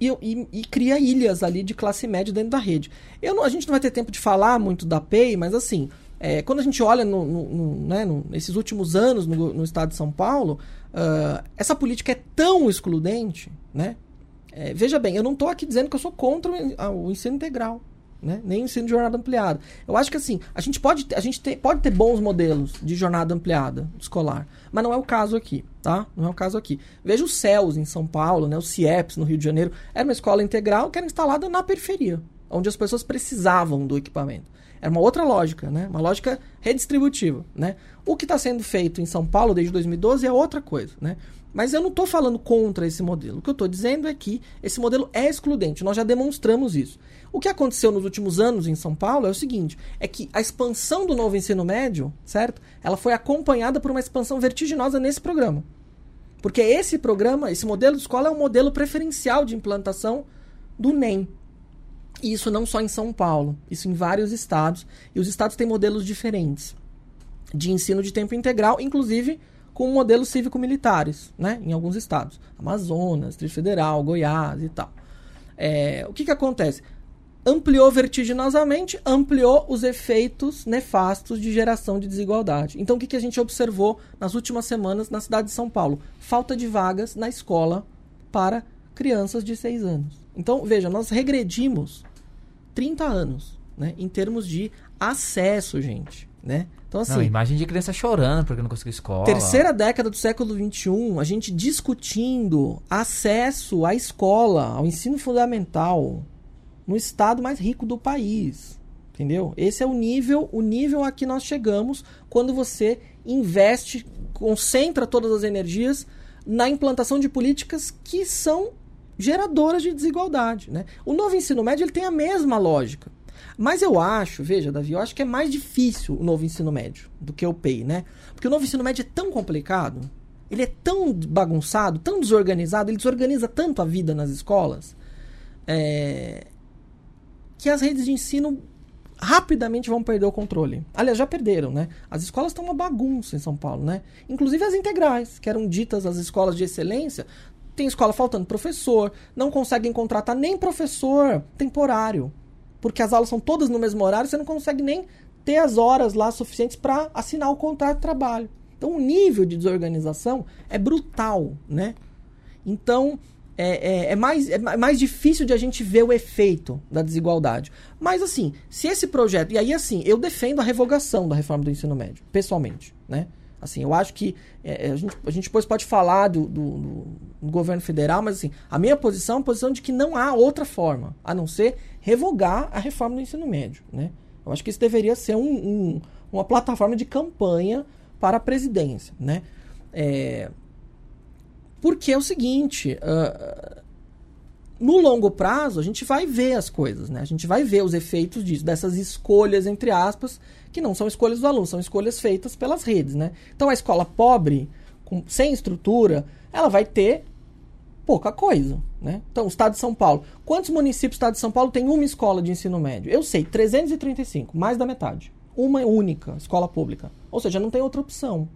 e, e, e, cria ilhas ali de classe média dentro da rede. Eu não, a gente não vai ter tempo de falar muito da PEI, mas assim, É, quando a gente olha no, no, no, né, nesses últimos anos no, estado de São Paulo, uh, essa política é tão excludente, né? É, veja bem, eu não estou aqui dizendo que eu sou contra o, o ensino integral né? nem ensino de jornada ampliada. Eu acho que assim, a gente pode, a gente pode ter bons modelos de jornada ampliada escolar, mas não é o caso aqui, tá? Não é o caso aqui. Veja o CELS em São Paulo, né? o CIEPS no Rio de Janeiro, era uma escola integral que era instalada na periferia, onde as pessoas precisavam do equipamento. Era uma outra lógica, né? Uma lógica redistributiva, né? O que está sendo feito em São Paulo desde 2012 é outra coisa, né? Mas eu não estou falando contra esse modelo. O que eu estou dizendo é que esse modelo é excludente. Nós já demonstramos isso. O que aconteceu nos últimos anos em São Paulo é o seguinte: é que a expansão do novo ensino médio, certo? Ela foi acompanhada por uma expansão vertiginosa nesse programa. Porque esse programa, esse modelo de escola é um modelo preferencial de implantação do NEM. E isso não só em São Paulo, isso em vários estados. E os estados têm modelos diferentes de ensino de tempo integral, inclusive com modelos cívico-militares, né? Em alguns estados. Amazonas, Distrito Federal, Goiás e tal. É, o que, que acontece? Ampliou vertiginosamente, ampliou os efeitos nefastos de geração de desigualdade. Então, o que, que a gente observou nas últimas semanas na cidade de São Paulo? Falta de vagas na escola para crianças de 6 anos. Então, veja, nós regredimos 30 anos né, em termos de acesso, gente. Né? Então, assim, não, imagem de criança chorando porque não conseguiu escola. Terceira década do século XXI, a gente discutindo acesso à escola, ao ensino fundamental, no estado mais rico do país. Entendeu? Esse é o nível, o nível a que nós chegamos quando você investe, concentra todas as energias na implantação de políticas que são geradoras de desigualdade. Né? O novo ensino médio ele tem a mesma lógica. Mas eu acho, veja, Davi, eu acho que é mais difícil o novo ensino médio do que o PEI, né? Porque o novo ensino médio é tão complicado, ele é tão bagunçado, tão desorganizado, ele desorganiza tanto a vida nas escolas. É, que as redes de ensino rapidamente vão perder o controle. Aliás, já perderam, né? As escolas estão uma bagunça em São Paulo, né? Inclusive as integrais, que eram ditas as escolas de excelência, tem escola faltando professor, não conseguem contratar nem professor temporário, porque as aulas são todas no mesmo horário, você não consegue nem ter as horas lá suficientes para assinar o contrato de trabalho. Então o nível de desorganização é brutal, né? Então, é, é, é, mais, é mais difícil de a gente ver o efeito da desigualdade. Mas, assim, se esse projeto. E aí, assim, eu defendo a revogação da reforma do ensino médio, pessoalmente. Né? Assim, eu acho que. É, é a, gente, a gente depois pode falar do, do, do, governo federal, mas, assim, a minha posição é a posição de que não há outra forma a não ser revogar a reforma do ensino médio. Né? Eu acho que isso deveria ser um, um, uma plataforma de campanha para a presidência. Né? É, porque é o seguinte, uh, no longo prazo a gente vai ver as coisas, né? A gente vai ver os efeitos disso, dessas escolhas, entre aspas, que não são escolhas do aluno, são escolhas feitas pelas redes, né? Então a escola pobre, com, sem estrutura, ela vai ter pouca coisa, né? Então, o estado de São Paulo. Quantos municípios do estado de São Paulo tem uma escola de ensino médio? Eu sei, 335, mais da metade. Uma única escola pública. Ou seja, não tem outra opção.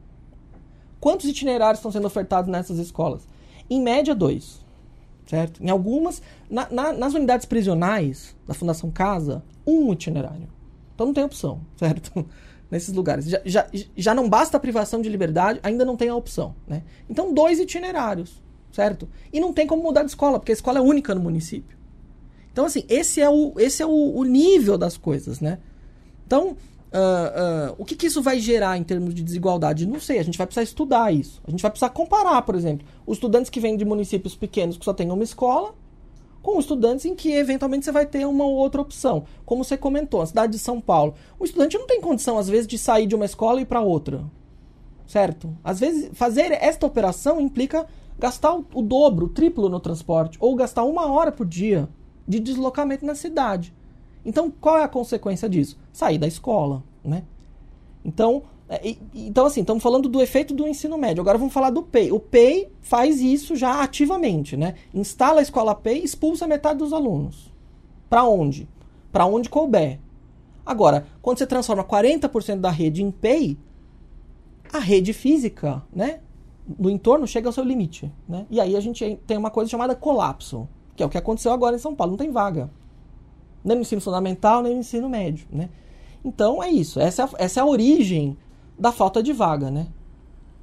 Quantos itinerários estão sendo ofertados nessas escolas? Em média, dois. Certo? Em algumas, na, na, nas unidades prisionais da Fundação Casa, um itinerário. Então não tem opção, <laughs> certo? Nesses lugares. Já, já, já não basta a privação de liberdade, ainda não tem a opção. Né? Então, dois itinerários, certo? E não tem como mudar de escola, porque a escola é única no município. Então, assim, esse é o, esse é o, o nível das coisas, né? Então, Uh, uh, o que, que, isso vai gerar em termos de desigualdade? Não sei, a gente vai precisar estudar isso. A gente vai precisar comparar, por exemplo, os estudantes que vêm de municípios pequenos que só têm uma escola, com estudantes em que eventualmente você vai ter uma ou outra opção. Como você comentou, a cidade de São Paulo. O estudante não tem condição, às vezes, de sair de uma escola e ir para outra. Certo? Às vezes, fazer esta operação implica gastar o, dobro, o triplo no transporte, ou gastar uma hora por dia de deslocamento na cidade. Então, qual é a consequência disso? Sair da escola, né? Então, é, então assim, estamos falando do efeito do ensino médio. Agora vamos falar do PEI. O PEI faz isso já ativamente, né? Instala a escola PEI, expulsa metade dos alunos. Para onde? Para onde couber. Agora, quando você transforma 40% da rede em PEI, a rede física, né, no entorno chega ao seu limite, né? E aí a gente tem uma coisa chamada colapso, que é o que aconteceu agora em São Paulo, não tem vaga nem no ensino fundamental, nem no ensino médio, né? Então é isso. Essa é a, essa é a origem da falta de vaga, né?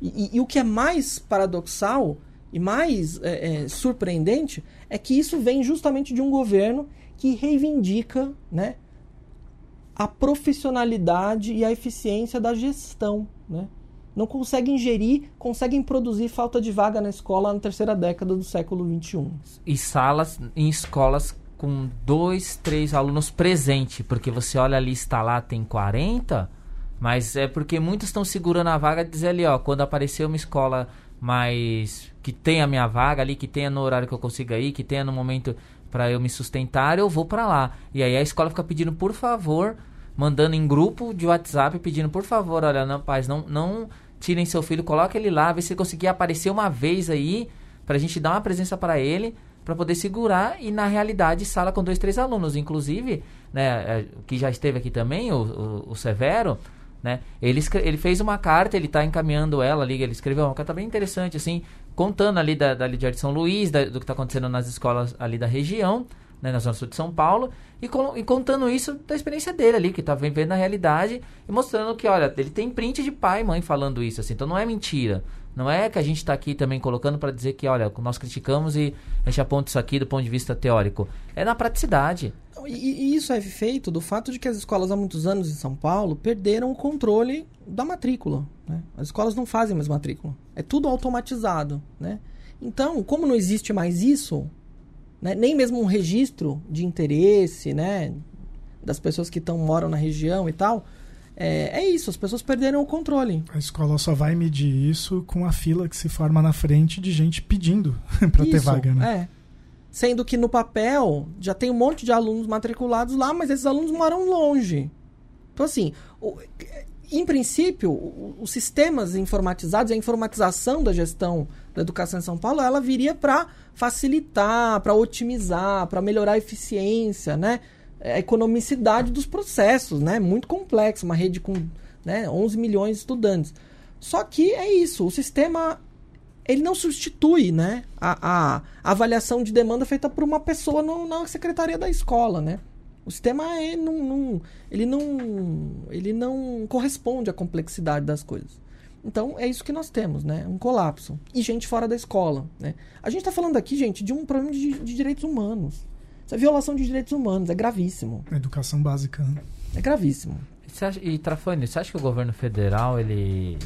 E, e, e o que é mais paradoxal e mais é, é, surpreendente é que isso vem justamente de um governo que reivindica, né, a profissionalidade e a eficiência da gestão, né? Não conseguem gerir, conseguem produzir falta de vaga na escola na terceira década do século XXI. E salas em escolas com dois, três alunos presentes, porque você olha a lista lá, tem 40, mas é porque muitos estão segurando a vaga e dizer ali, ó, quando aparecer uma escola mais que tenha a minha vaga ali, que tenha no horário que eu consiga ir, que tenha no momento para eu me sustentar, eu vou para lá. E aí a escola fica pedindo, por favor, mandando em grupo de WhatsApp pedindo, por favor, olha, não, paz, não não tirem seu filho, coloque ele lá, vê se ele conseguir aparecer uma vez aí, pra gente dar uma presença para ele, para poder segurar e na realidade sala com dois, três alunos, inclusive, né, é, que já esteve aqui também, o, o, o Severo, né, ele, ele fez uma carta, ele está encaminhando ela ali, ele escreveu uma carta bem interessante, assim, contando ali da, da de São Luís, da, do que está acontecendo nas escolas ali da região, né, na Zona Sul de São Paulo, e, com, e, contando isso da experiência dele ali, que tá vivendo na realidade, e mostrando que, olha, ele tem print de pai e mãe falando isso, assim, então não é mentira. Não é que a gente está aqui também colocando para dizer que, olha, nós criticamos e a gente aponta isso aqui do ponto de vista teórico. É na praticidade. E, e isso é feito do fato de que as escolas há muitos anos em São Paulo perderam o controle da matrícula. Né? As escolas não fazem mais matrícula. É tudo automatizado. Né? Então, como não existe mais isso, né? nem mesmo um registro de interesse, né, das pessoas que estão moram na região e tal. É, é, isso, as pessoas perderam o controle. A escola só vai medir isso com a fila que se forma na frente de gente pedindo <laughs> para ter vaga, né? É. Sendo que no papel já tem um monte de alunos matriculados lá, mas esses alunos moram longe. Então, assim, o, em princípio, os sistemas informatizados, a informatização da gestão da educação em São Paulo, ela viria para facilitar, para otimizar, para melhorar a eficiência, né? A economicidade dos processos, né? Muito complexo, uma rede com né, 11 milhões de estudantes. Só que é isso, o sistema ele não substitui né, a, a, avaliação de demanda feita por uma pessoa no, na secretaria da escola, né? O sistema é, não, não, ele, não, ele não corresponde à complexidade das coisas. Então é isso que nós temos, né? Um colapso. E gente fora da escola. Né? A gente está falando aqui, gente, de um problema de, de, direitos humanos. Isso é violação de direitos humanos, é gravíssimo. Educação básica. Né? É gravíssimo. Acha, e Trafani, você acha que o governo federal ele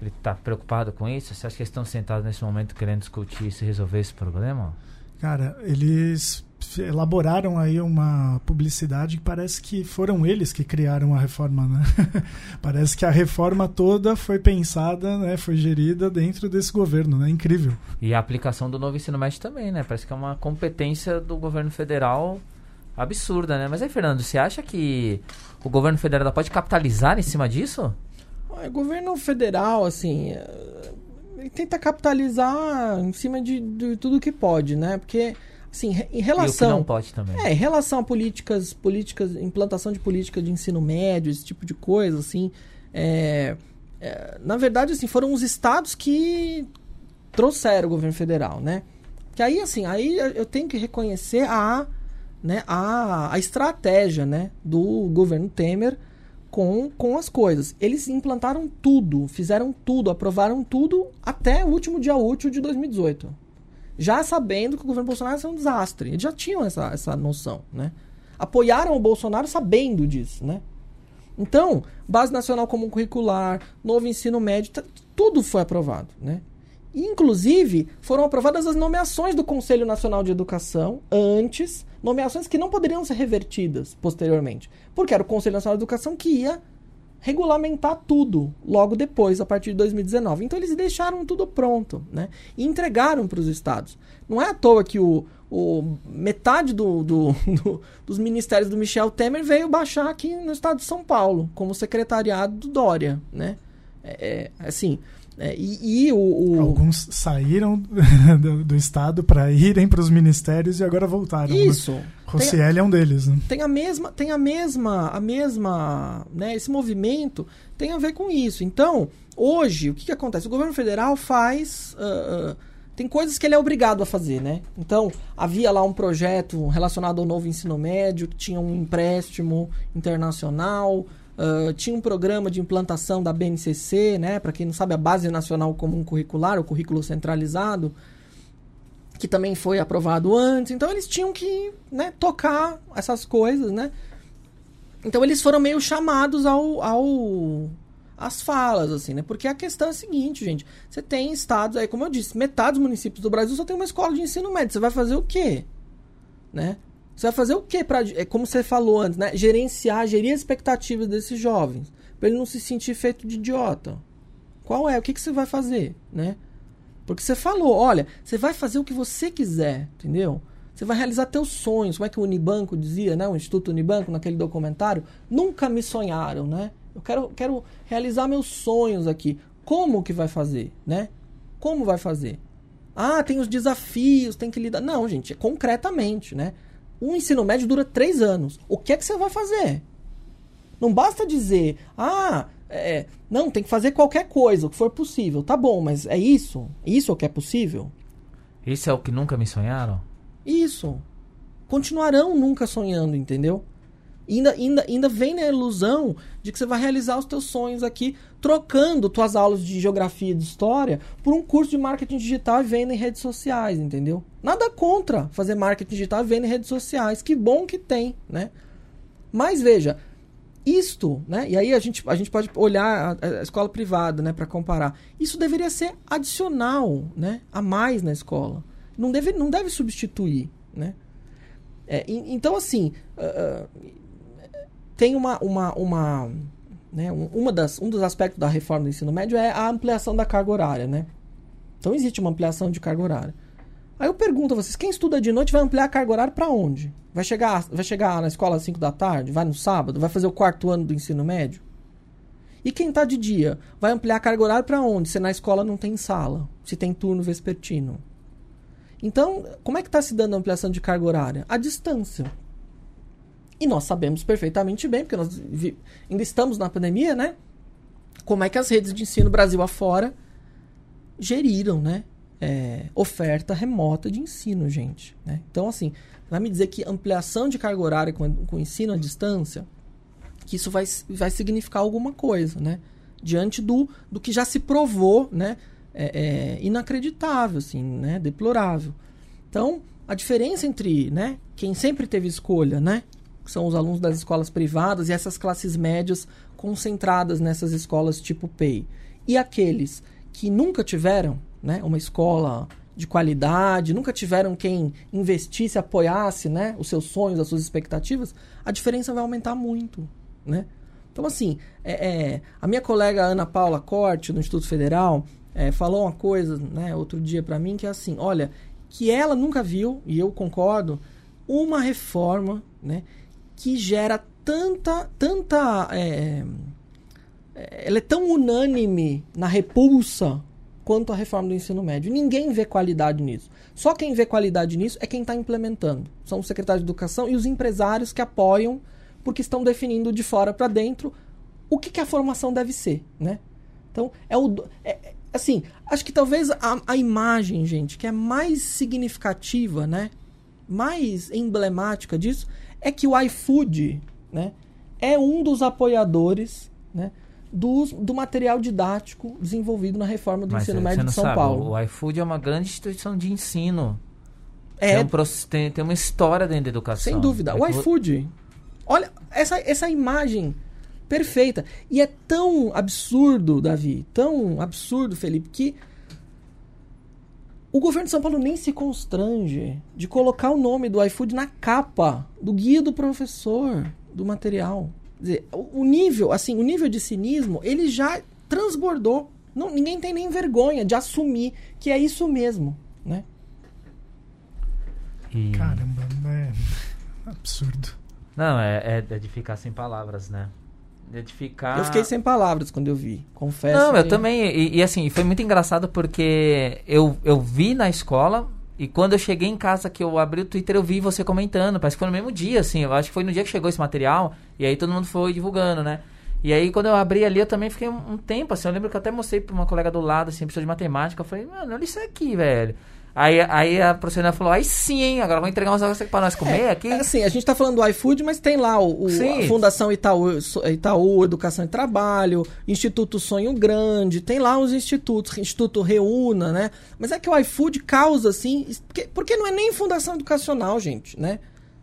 ele está preocupado com isso? Você acha que eles estão sentados nesse momento querendo discutir e resolver esse problema? Cara, eles elaboraram aí uma publicidade que parece que foram eles que criaram a reforma, né? <laughs> parece que a reforma toda foi pensada, né, foi gerida dentro desse governo, né? Incrível. E a aplicação do novo ensino médio também, né? Parece que é uma competência do governo federal absurda, né? Mas aí, Fernando, você acha que o governo federal pode capitalizar em cima disso? O governo federal, assim, ele tenta capitalizar em cima de, de tudo que pode, né? Porque Sim, em relação. E o que não pode também. É, em relação a políticas, políticas, implantação de política de ensino médio, esse tipo de coisa, assim. É, é, na verdade, assim, foram os estados que trouxeram o governo federal, né? Que aí, assim, aí eu tenho que reconhecer a, né, a, a estratégia, né, do governo Temer com, com as coisas. Eles implantaram tudo, fizeram tudo, aprovaram tudo até o último dia útil de 2018 já sabendo que o governo Bolsonaro ia ser um desastre. Eles já tinham essa, essa noção, né? Apoiaram o Bolsonaro sabendo disso, né? Então, base nacional comum curricular, novo ensino médio, tudo foi aprovado, né? Inclusive, foram aprovadas as nomeações do Conselho Nacional de Educação antes, nomeações que não poderiam ser revertidas posteriormente, porque era o Conselho Nacional de Educação que ia regulamentar tudo logo depois, a partir de 2019. Então eles deixaram tudo pronto, né? E entregaram para os estados. Não é à toa que o, o metade do, do, <laughs> do, dos ministérios do Michel Temer veio baixar aqui no estado de São Paulo, como secretariado do Dória, né? É, é assim, é, e, e o, o, Alguns saíram <laughs> do, do Estado para irem para os ministérios e agora voltaram. Né? Isso. Né? Rossielli é um deles. Né? Tem a mesma, tem a mesma, a mesma, né? Esse movimento tem a ver com isso. Então, hoje, o que, que acontece? O governo federal faz, uh, tem coisas que ele é obrigado a fazer, né? Então, havia lá um projeto relacionado ao novo ensino médio, que tinha um empréstimo internacional, uh, tinha um programa de implantação da BNCC, né? Para quem não sabe, a Base Nacional Comum Curricular, o currículo centralizado, que também foi aprovado antes. Então, eles tinham que né, tocar essas coisas, né? Então, eles foram meio chamados ao, ao as falas, assim, né? Porque a questão é a seguinte, gente. Você tem estados, aí, como eu disse, metade dos municípios do Brasil só tem uma escola de ensino médio. Você vai fazer o quê? Né? Você vai fazer o quê para, é como você falou antes, né? Gerenciar, gerir as expectativas desses jovens, para ele não se sentir feito de idiota. Qual é? O que, que você vai fazer, né? Porque você falou, olha, você vai fazer o que você quiser, entendeu? Você vai realizar teus sonhos. Como é que o Unibanco dizia, né? O Instituto Unibanco, naquele documentário. Nunca me sonharam, né? Eu quero, quero realizar meus sonhos aqui. Como que vai fazer, né? Como vai fazer? Ah, tem os desafios, tem que lidar. Não, gente, é concretamente, né? O ensino médio dura três anos. O que é que você vai fazer? Não basta dizer, ah, é, não, tem que fazer qualquer coisa, o que for possível. Tá bom, mas é isso? Isso é o que é possível? Isso é o que nunca me sonharam? Isso. Continuarão nunca sonhando, entendeu? Ainda, ainda, ainda vem na ilusão de que você vai realizar os teus sonhos aqui, trocando tuas aulas de geografia e de história por um curso de marketing digital e venda em redes sociais, entendeu? Nada contra fazer marketing digital e venda em redes sociais. Que bom que tem, né? Mas veja, isto, né? E aí a gente, a gente pode olhar a, a escola privada, né, para comparar. Isso deveria ser adicional, né, a mais na escola. Não deve, não deve substituir, né? É, então assim, uh, tem uma, uma, uma né, uma das, um dos aspectos da reforma do ensino médio é a ampliação da carga horária, né? Então existe uma ampliação de carga horária. Aí eu pergunto a vocês, quem estuda de noite vai ampliar a carga horária para onde? Vai chegar, vai chegar na escola às 5 da tarde? Vai no sábado? Vai fazer o quarto ano do ensino médio? E quem está de dia? Vai ampliar a carga horária para onde? Se na escola não tem sala, se tem turno vespertino. Então, como é que está se dando a ampliação de carga horária? A distância. E nós sabemos perfeitamente bem, porque nós ainda estamos na pandemia, né? Como é que as redes de ensino Brasil afora geriram, né? É, oferta remota de ensino, gente. Né? Então, assim, vai me dizer que ampliação de carga horária com, com ensino à distância, que isso vai, vai significar alguma coisa, né? Diante do, do que já se provou, né? É, é inacreditável, assim, né? Deplorável. Então, a diferença entre, né? Quem sempre teve escolha, né? São os alunos das escolas privadas e essas classes médias concentradas nessas escolas tipo PEI. E aqueles que nunca tiveram né, uma escola de qualidade, nunca tiveram quem investisse, apoiasse né, os seus sonhos, as suas expectativas, a diferença vai aumentar muito. Né? Então, assim, é, é, a minha colega Ana Paula Corte, do Instituto Federal, é, falou uma coisa né, outro dia para mim que é assim: olha, que ela nunca viu, e eu concordo, uma reforma né, que gera tanta, tanta, é, é, ela é tão unânime na repulsa quanto a reforma do ensino médio. Ninguém vê qualidade nisso. Só quem vê qualidade nisso é quem está implementando. São os secretários de educação e os empresários que apoiam, porque estão definindo de fora para dentro o que, que, a formação deve ser, né? Então, é o... É, é, assim, acho que talvez a, a imagem, gente, que é mais significativa, né? Mais emblemática disso é que o iFood né, é um dos apoiadores né, do, do material didático desenvolvido na reforma do Mas ensino médio de São sabe, Paulo. O iFood é uma grande instituição de ensino. É, tem, um, tem, tem uma história dentro da educação. Sem dúvida. O iFood. Olha, essa, essa imagem perfeita. E é tão absurdo, Davi, tão absurdo, Felipe, que o governo de São Paulo nem se constrange de colocar o nome do iFood na capa do guia do professor do material. Quer dizer, o nível, assim, o nível de cinismo, ele já transbordou. Não, ninguém tem nem vergonha de assumir que é isso mesmo, né? E... Caramba, é absurdo. Não, é, é, é de ficar sem palavras, né? Identificar. Eu fiquei sem palavras quando eu vi, confesso. Não, que... eu também. E, e, assim, foi muito engraçado porque eu, eu vi na escola. E quando eu cheguei em casa, que eu abri o Twitter, eu vi você comentando. Parece que foi no mesmo dia, assim. Eu acho que foi no dia que chegou esse material. E aí todo mundo foi divulgando, né? E aí, quando eu abri ali, eu também fiquei um, um tempo, assim, eu lembro que eu até mostrei pra uma colega do lado, assim, pessoa de matemática, eu falei, mano, olha isso aqui, velho. Aí, aí a professora falou, aí sim, hein, agora vou entregar umas coisas pra nós comer é, aqui. É assim, a gente tá falando do iFood, mas tem lá o, o Fundação Itaú, Itaú, Educação e Trabalho, Instituto Sonho Grande, tem lá os institutos, Instituto Reúna, né? Mas é que o iFood causa, assim, porque, porque não é nem fundação educacional, gente, né?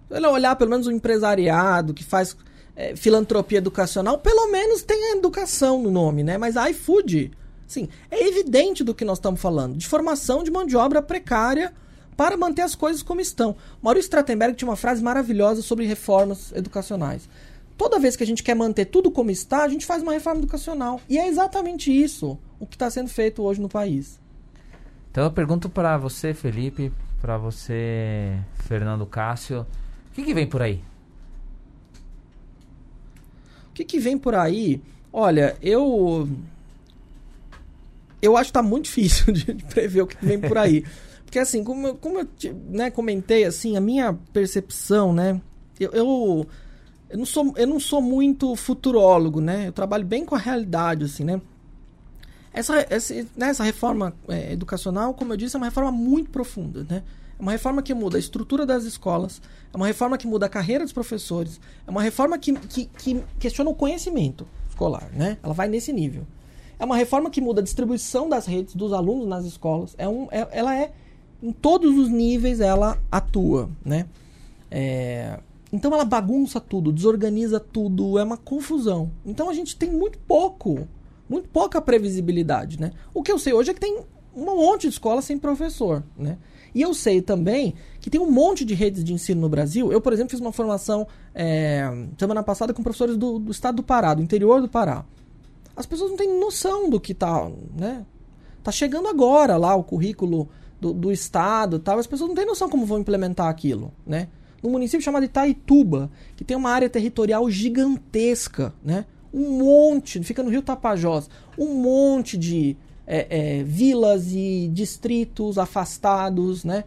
Ele olhar pelo menos o empresariado que faz é, filantropia educacional, pelo menos tem a educação no nome, né? Mas a iFood, sim, é evidente do que nós estamos falando, de formação de mão de obra precária para manter as coisas como estão. Maurício Strattenberg tinha uma frase maravilhosa sobre reformas educacionais. Toda vez que a gente quer manter tudo como está, a gente faz uma reforma educacional. E é exatamente isso o que está sendo feito hoje no país. Então eu pergunto para você, Felipe, para você, Fernando Cássio, o que, que vem por aí? O que, que vem por aí? Olha, eu. Eu acho que tá muito difícil <laughs> de, de prever o que vem por aí. Porque assim, como, eu, como eu né, comentei, assim, a minha percepção, né? Eu, eu, eu, não sou, eu não sou muito futurólogo, né? Eu trabalho bem com a realidade, assim, né? Essa, essa, né, essa reforma é, educacional, como eu disse, é uma reforma muito profunda, né? É uma reforma que muda a estrutura das escolas, é uma reforma que muda a carreira dos professores, é uma reforma que, que, que questiona o conhecimento escolar, né? Ela vai nesse nível. É uma reforma que muda a distribuição das redes dos alunos nas escolas. É um, é, ela é em todos os níveis ela atua, né? É, então ela bagunça tudo, desorganiza tudo, é uma confusão. Então a gente tem muito pouco, muito pouca previsibilidade, né? O que eu sei hoje é que tem um monte de escola sem professor, né? E eu sei também que tem um monte de redes de ensino no Brasil. Eu, por exemplo, fiz uma formação é, semana passada com professores do, do, estado do Pará, do interior do Pará. As pessoas não têm noção do que tá, né? Tá chegando agora lá o currículo do, do estado tal. As pessoas não têm noção como vão implementar aquilo, né? No município chamado Itaituba, que tem uma área territorial gigantesca, né? Um monte, fica no Rio Tapajós, um monte de é, é, vilas e distritos afastados, né?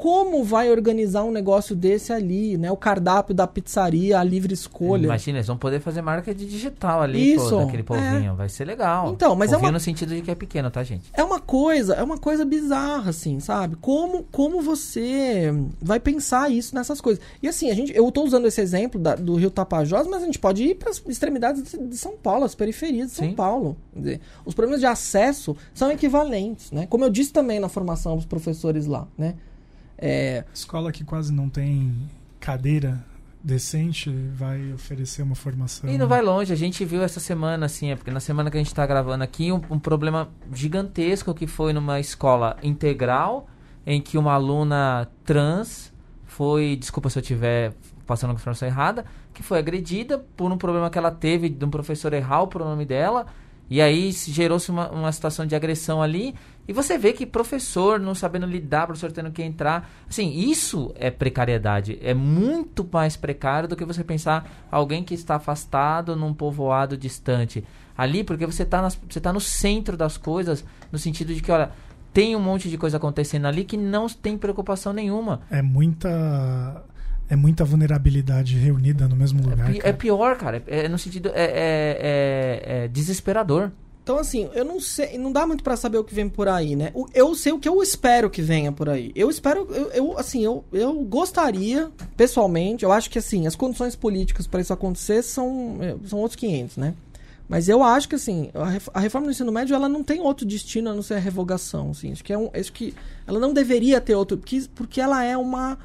Como vai organizar um negócio desse ali, né? O cardápio da pizzaria, a livre escolha. Imagina, eles vão poder fazer marca de digital ali, Isso, pô, daquele povinho. É. Vai ser legal. Então, mas é povinho é uma... no sentido de que é pequeno, tá, gente? É uma coisa, é uma coisa bizarra, assim, sabe? Como, como você vai pensar isso nessas coisas. E assim, a gente, eu tô usando esse exemplo da, do Rio Tapajós, mas a gente pode ir para as extremidades de São Paulo, as periferias de São Sim. Paulo. Dizer, os problemas de acesso são equivalentes, né? Como eu disse também na formação dos professores lá, né? É... Escola que quase não tem cadeira decente vai oferecer uma formação. E não vai longe, a gente viu essa semana, assim, é porque na semana que a gente está gravando aqui, um, um, problema gigantesco que foi numa escola integral, em que uma aluna trans foi, desculpa se eu estiver passando a informação errada, que foi agredida por um problema que ela teve de um professor errar o pronome dela, e aí gerou-se uma, uma situação de agressão ali, e você vê que professor não sabendo lidar, professor tendo que entrar. Assim, isso é precariedade. É muito mais precário do que você pensar alguém que está afastado num povoado distante. Ali, porque você está tá no centro das coisas, no sentido de que, olha, tem um monte de coisa acontecendo ali que não tem preocupação nenhuma. É muita é muita vulnerabilidade reunida no mesmo lugar. É, é pior, cara. É, é no sentido. É, é, é, é desesperador. Então, assim, eu não sei, não dá muito para saber o que vem por aí, né? Eu sei o que eu espero que venha por aí. Eu espero, eu, eu assim, eu, eu gostaria, pessoalmente, eu acho que, assim, as condições políticas para isso acontecer são, é, são outros 500, né? Mas eu acho que, assim, a reforma do ensino médio, ela não tem outro destino a não ser a revogação, assim. Acho que, é um, acho que ela não deveria ter outro, porque, porque ela é uma,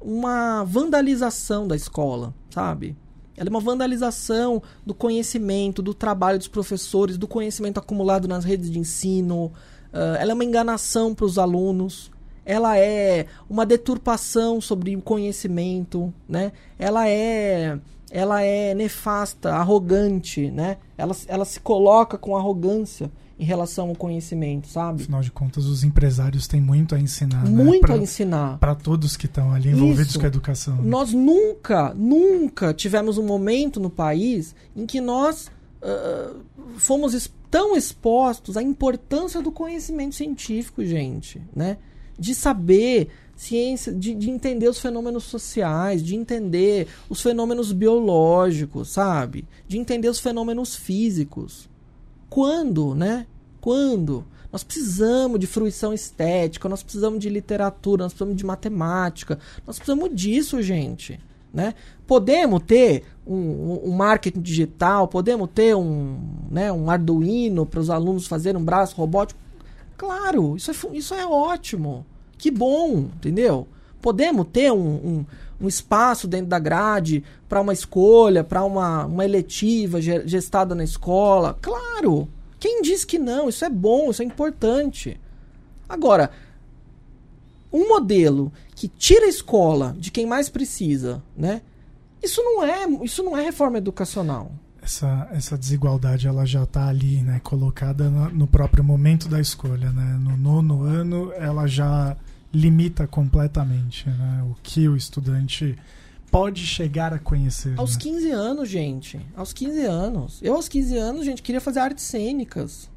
uma vandalização da escola, sabe? Ela é uma vandalização do conhecimento, do trabalho dos professores, do conhecimento acumulado nas redes de ensino. Uh, ela é uma enganação para os alunos. Ela é uma deturpação sobre o conhecimento, né? Ela é, ela é nefasta, arrogante, né? Ela, ela se coloca com arrogância em relação ao conhecimento, sabe? Afinal de contas, os empresários têm muito a ensinar. Né? Muito né? pra, a ensinar. Para todos que estão ali envolvidos Isso. com a educação. Né? Nós nunca, nunca tivemos um momento no país em que nós uh, fomos tão expostos à importância do conhecimento científico, gente, né? De saber ciência, de, de entender os fenômenos sociais, de entender os fenômenos biológicos, sabe? De entender os fenômenos físicos. Quando, né? Quando? Nós precisamos de fruição estética, nós precisamos de literatura, nós precisamos de matemática, nós precisamos disso, gente. Né? Podemos ter um, um marketing digital, podemos ter um, né, um Arduino para os alunos fazerem um braço robótico. Claro, isso é, isso é ótimo. Que bom, entendeu? Podemos ter um, um, um espaço dentro da grade para uma escolha, para uma, uma eletiva gestada na escola. Claro! Quem diz que não? Isso é bom, isso é importante. Agora, um modelo que tira a escola de quem mais precisa, né? Isso não é, isso não é reforma educacional. Essa, essa desigualdade ela já está ali, né, colocada no, no, próprio momento da escolha, né? No nono ano ela já limita completamente, né, o que o estudante pode chegar a conhecer. Aos né? 15 anos, gente. Aos 15 anos. Eu, aos 15 anos, gente, queria fazer artes cênicas.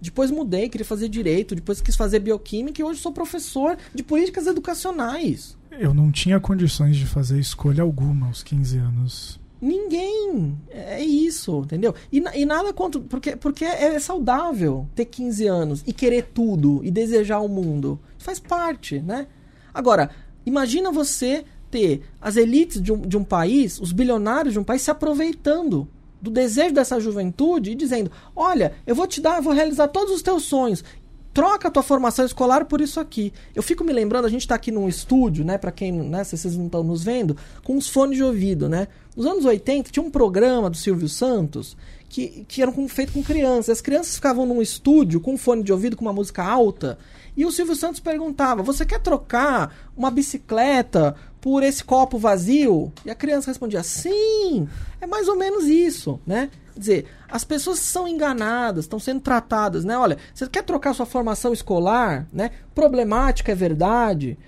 Depois mudei, queria fazer direito, depois quis fazer bioquímica e hoje sou professor de políticas educacionais. Eu não tinha condições de fazer escolha alguma aos 15 anos. Ninguém. É isso, entendeu? E, e nada contra. Porque, porque é saudável ter 15 anos e querer tudo e desejar o mundo. Faz parte, né? Agora, imagina você ter as elites de um, de um país, os bilionários de um país se aproveitando do desejo dessa juventude e dizendo: Olha, eu vou te dar, vou realizar todos os teus sonhos. Troca a tua formação escolar por isso aqui. Eu fico me lembrando, a gente está aqui num estúdio, né? Para quem, né, se vocês não estão nos vendo, com uns fones de ouvido, né? Nos anos 80 tinha um programa do Silvio Santos que, que era feito com crianças. As crianças ficavam num estúdio com um fone de ouvido com uma música alta e o Silvio Santos perguntava: Você quer trocar uma bicicleta por esse copo vazio? E a criança respondia: Sim, é mais ou menos isso, né? Quer dizer, as pessoas são enganadas, estão sendo tratadas, né? Olha, você quer trocar sua formação escolar, né? Problemática é verdade,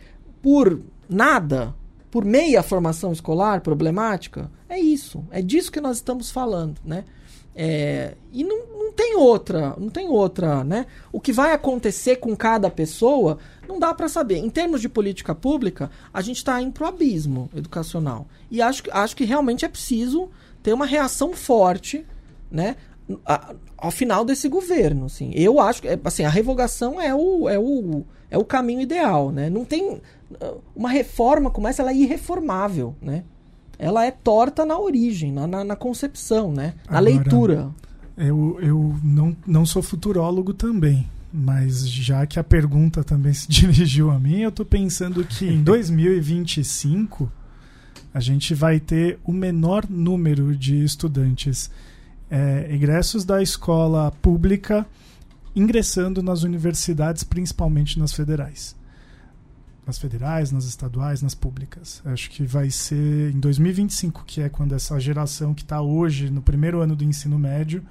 por nada, por meia formação escolar problemática? É isso, é disso que nós estamos falando, né? É, e não, não tem outra, não tem outra, né? O que vai acontecer com cada pessoa não dá para saber. Em termos de política pública, a gente está indo pro abismo educacional. E acho, acho que realmente é preciso ter uma reação forte, né? ao final desse governo, assim. Eu acho que assim, a revogação é o, é o, é o caminho ideal, né? Não tem uma reforma como essa, ela é irreformável, né? ela é torta na origem, na, na, na concepção, né? Na Agora, leitura. Eu, eu não, não sou futurólogo também, mas já que a pergunta também se <laughs> dirigiu a mim, eu estou pensando que em <laughs> 2025 a gente vai ter o menor número de estudantes é, egressos da escola pública ingressando nas universidades, principalmente nas federais nas federais, nas estaduais, nas públicas. Acho que vai ser em 2025, que é quando essa geração que está hoje no primeiro ano do ensino médio,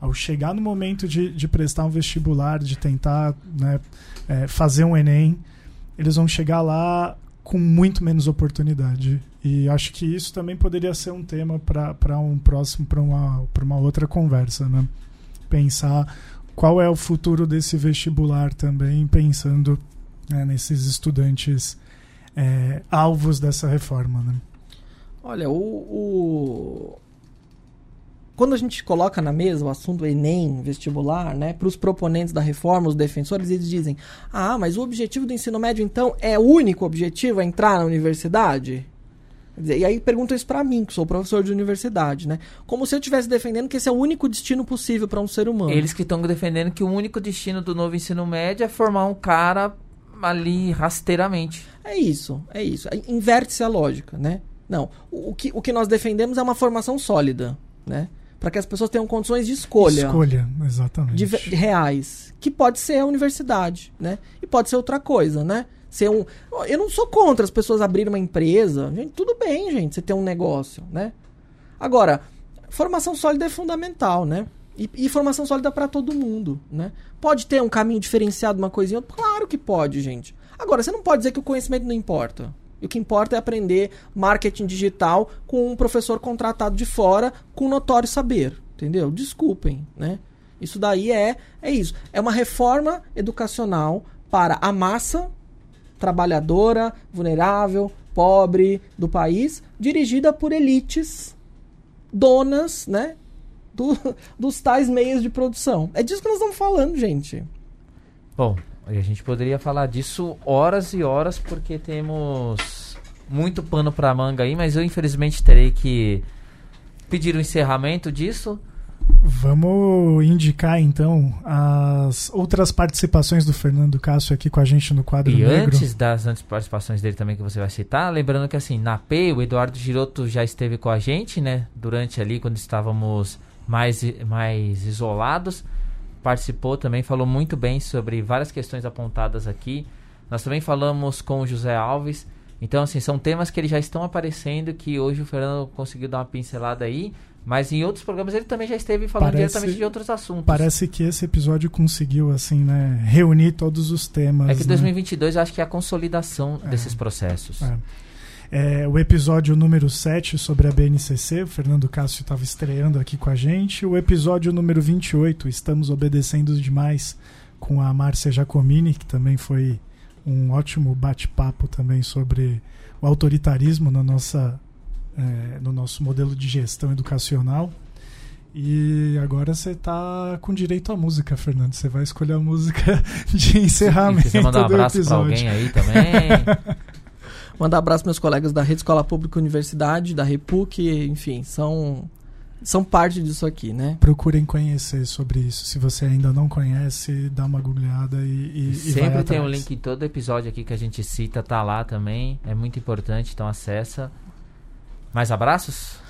ao chegar no momento de, de prestar um vestibular, de tentar né, é, fazer um Enem, eles vão chegar lá com muito menos oportunidade. E acho que isso também poderia ser um tema para um próximo, para uma, uma outra conversa, né? Pensar qual é o futuro desse vestibular também, pensando né, nesses estudantes é, alvos dessa reforma. Né? Olha, o, o, quando a gente coloca na mesa o assunto Enem, vestibular, né, para os proponentes da reforma, os defensores, eles dizem: ah, mas o objetivo do ensino médio, então, é o único objetivo, é entrar na universidade? e aí perguntam isso para mim, que sou professor de universidade, né? Como se eu estivesse defendendo que esse é o único destino possível para um ser humano. Eles que estão defendendo que o único destino do novo ensino médio é formar um cara ali rasteiramente. É isso, é isso. Inverte-se a lógica, né? Não, o, o, que, o que nós defendemos é uma formação sólida, né? Para que as pessoas tenham condições de escolha. Escolha, exatamente. De, de reais. Que pode ser a universidade, né? E pode ser outra coisa, né? Ser um. Eu não sou contra as pessoas abrirem uma empresa. Gente, tudo bem, gente, você ter um negócio, né? Agora, formação sólida é fundamental, né? E, e formação sólida para todo mundo, né? Pode ter um caminho diferenciado, uma coisinha? Claro que pode, gente. Agora, você não pode dizer que o conhecimento não importa. E o que importa é aprender marketing digital com um professor contratado de fora com notório saber, entendeu? Desculpem, né? Isso daí é é isso. É uma reforma educacional para a massa trabalhadora, vulnerável, pobre do país, dirigida por elites donas, né, do, <laughs> dos tais meios de produção. É disso que nós estamos falando, gente. Bom, a gente poderia falar disso horas e horas, porque temos muito pano para manga aí, mas eu infelizmente terei que pedir o encerramento disso. Vamos indicar então as outras participações do Fernando Cássio aqui com a gente no quadro e negro. antes das antes participações dele também que você vai citar, lembrando que assim, na P, o Eduardo Giroto já esteve com a gente, né? Durante ali, quando estávamos mais, mais isolados. Participou também, falou muito bem sobre várias questões apontadas aqui. Nós também falamos com o José Alves. Então, assim, são temas que eles já estão aparecendo, que hoje o Fernando conseguiu dar uma pincelada aí. Mas em outros programas ele também já esteve falando Parece- diretamente de outros assuntos. Parece que esse episódio conseguiu, assim, né, reunir todos os temas. É que né? 2022 eu acho que é a consolidação É. desses processos. É. É, o episódio número 7 sobre a BNCC, o Fernando Cássio estava estreando aqui com a gente. O episódio número 28, Estamos Obedecendo Demais, com a Márcia Giacomini, que também foi um ótimo bate-papo também sobre o autoritarismo na nossa, é, no nosso modelo de gestão educacional. E agora você tá com direito à música, Fernando. Você vai escolher a música <laughs> de encerramento quiser mandar um do abraço episódio. alguém aí também. <laughs> Mandar abraço meus colegas da Rede Escola Pública Universidade, da Repuc, enfim, são são parte disso aqui, né? procurem conhecer sobre isso. Se você ainda não conhece, dá uma googleada e, e, e vai Sempre tem um atrás. link em todo episódio aqui que a gente cita, tá lá também. É muito importante, então acessa. Mais abraços?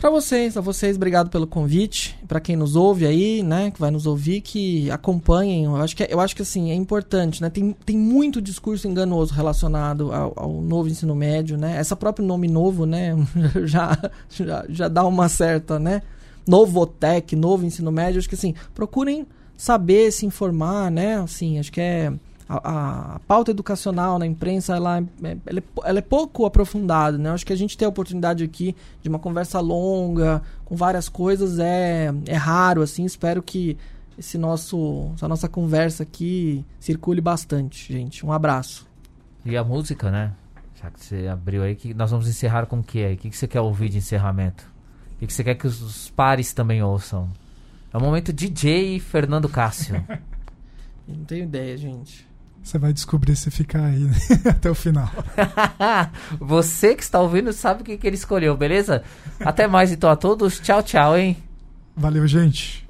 Pra vocês, a vocês, obrigado pelo convite. Pra quem nos ouve aí, né, que vai nos ouvir, que acompanhem. Eu acho que, eu acho que assim, é importante, né? Tem, tem muito discurso enganoso relacionado ao, ao novo ensino médio, né? Essa próprio nome novo, né, <laughs> já, já, já dá uma certa, né? Novotec, novo ensino médio, acho que assim, procurem saber, se informar, né? Assim, acho que é a, a pauta educacional na imprensa ela, é- ela, é, ela é pouco aprofundada, né? Acho que a gente ter a oportunidade aqui de uma conversa longa, com várias coisas, é, é raro, assim. Espero que esse nosso, essa nossa conversa aqui circule bastante, gente. Um abraço. E a música, né? Já que você abriu aí, que nós vamos encerrar com o que aí? O que que você quer ouvir de encerramento? O que que você quer que os, os pares também ouçam? É o momento DJ Fernando Cássio. <laughs> Não tenho ideia, gente. Você vai descobrir se ficar aí né? <laughs> até o final. <laughs> Você que está ouvindo sabe o que, que ele escolheu, beleza? Até mais então a todos. Tchau, tchau, hein? Valeu, gente.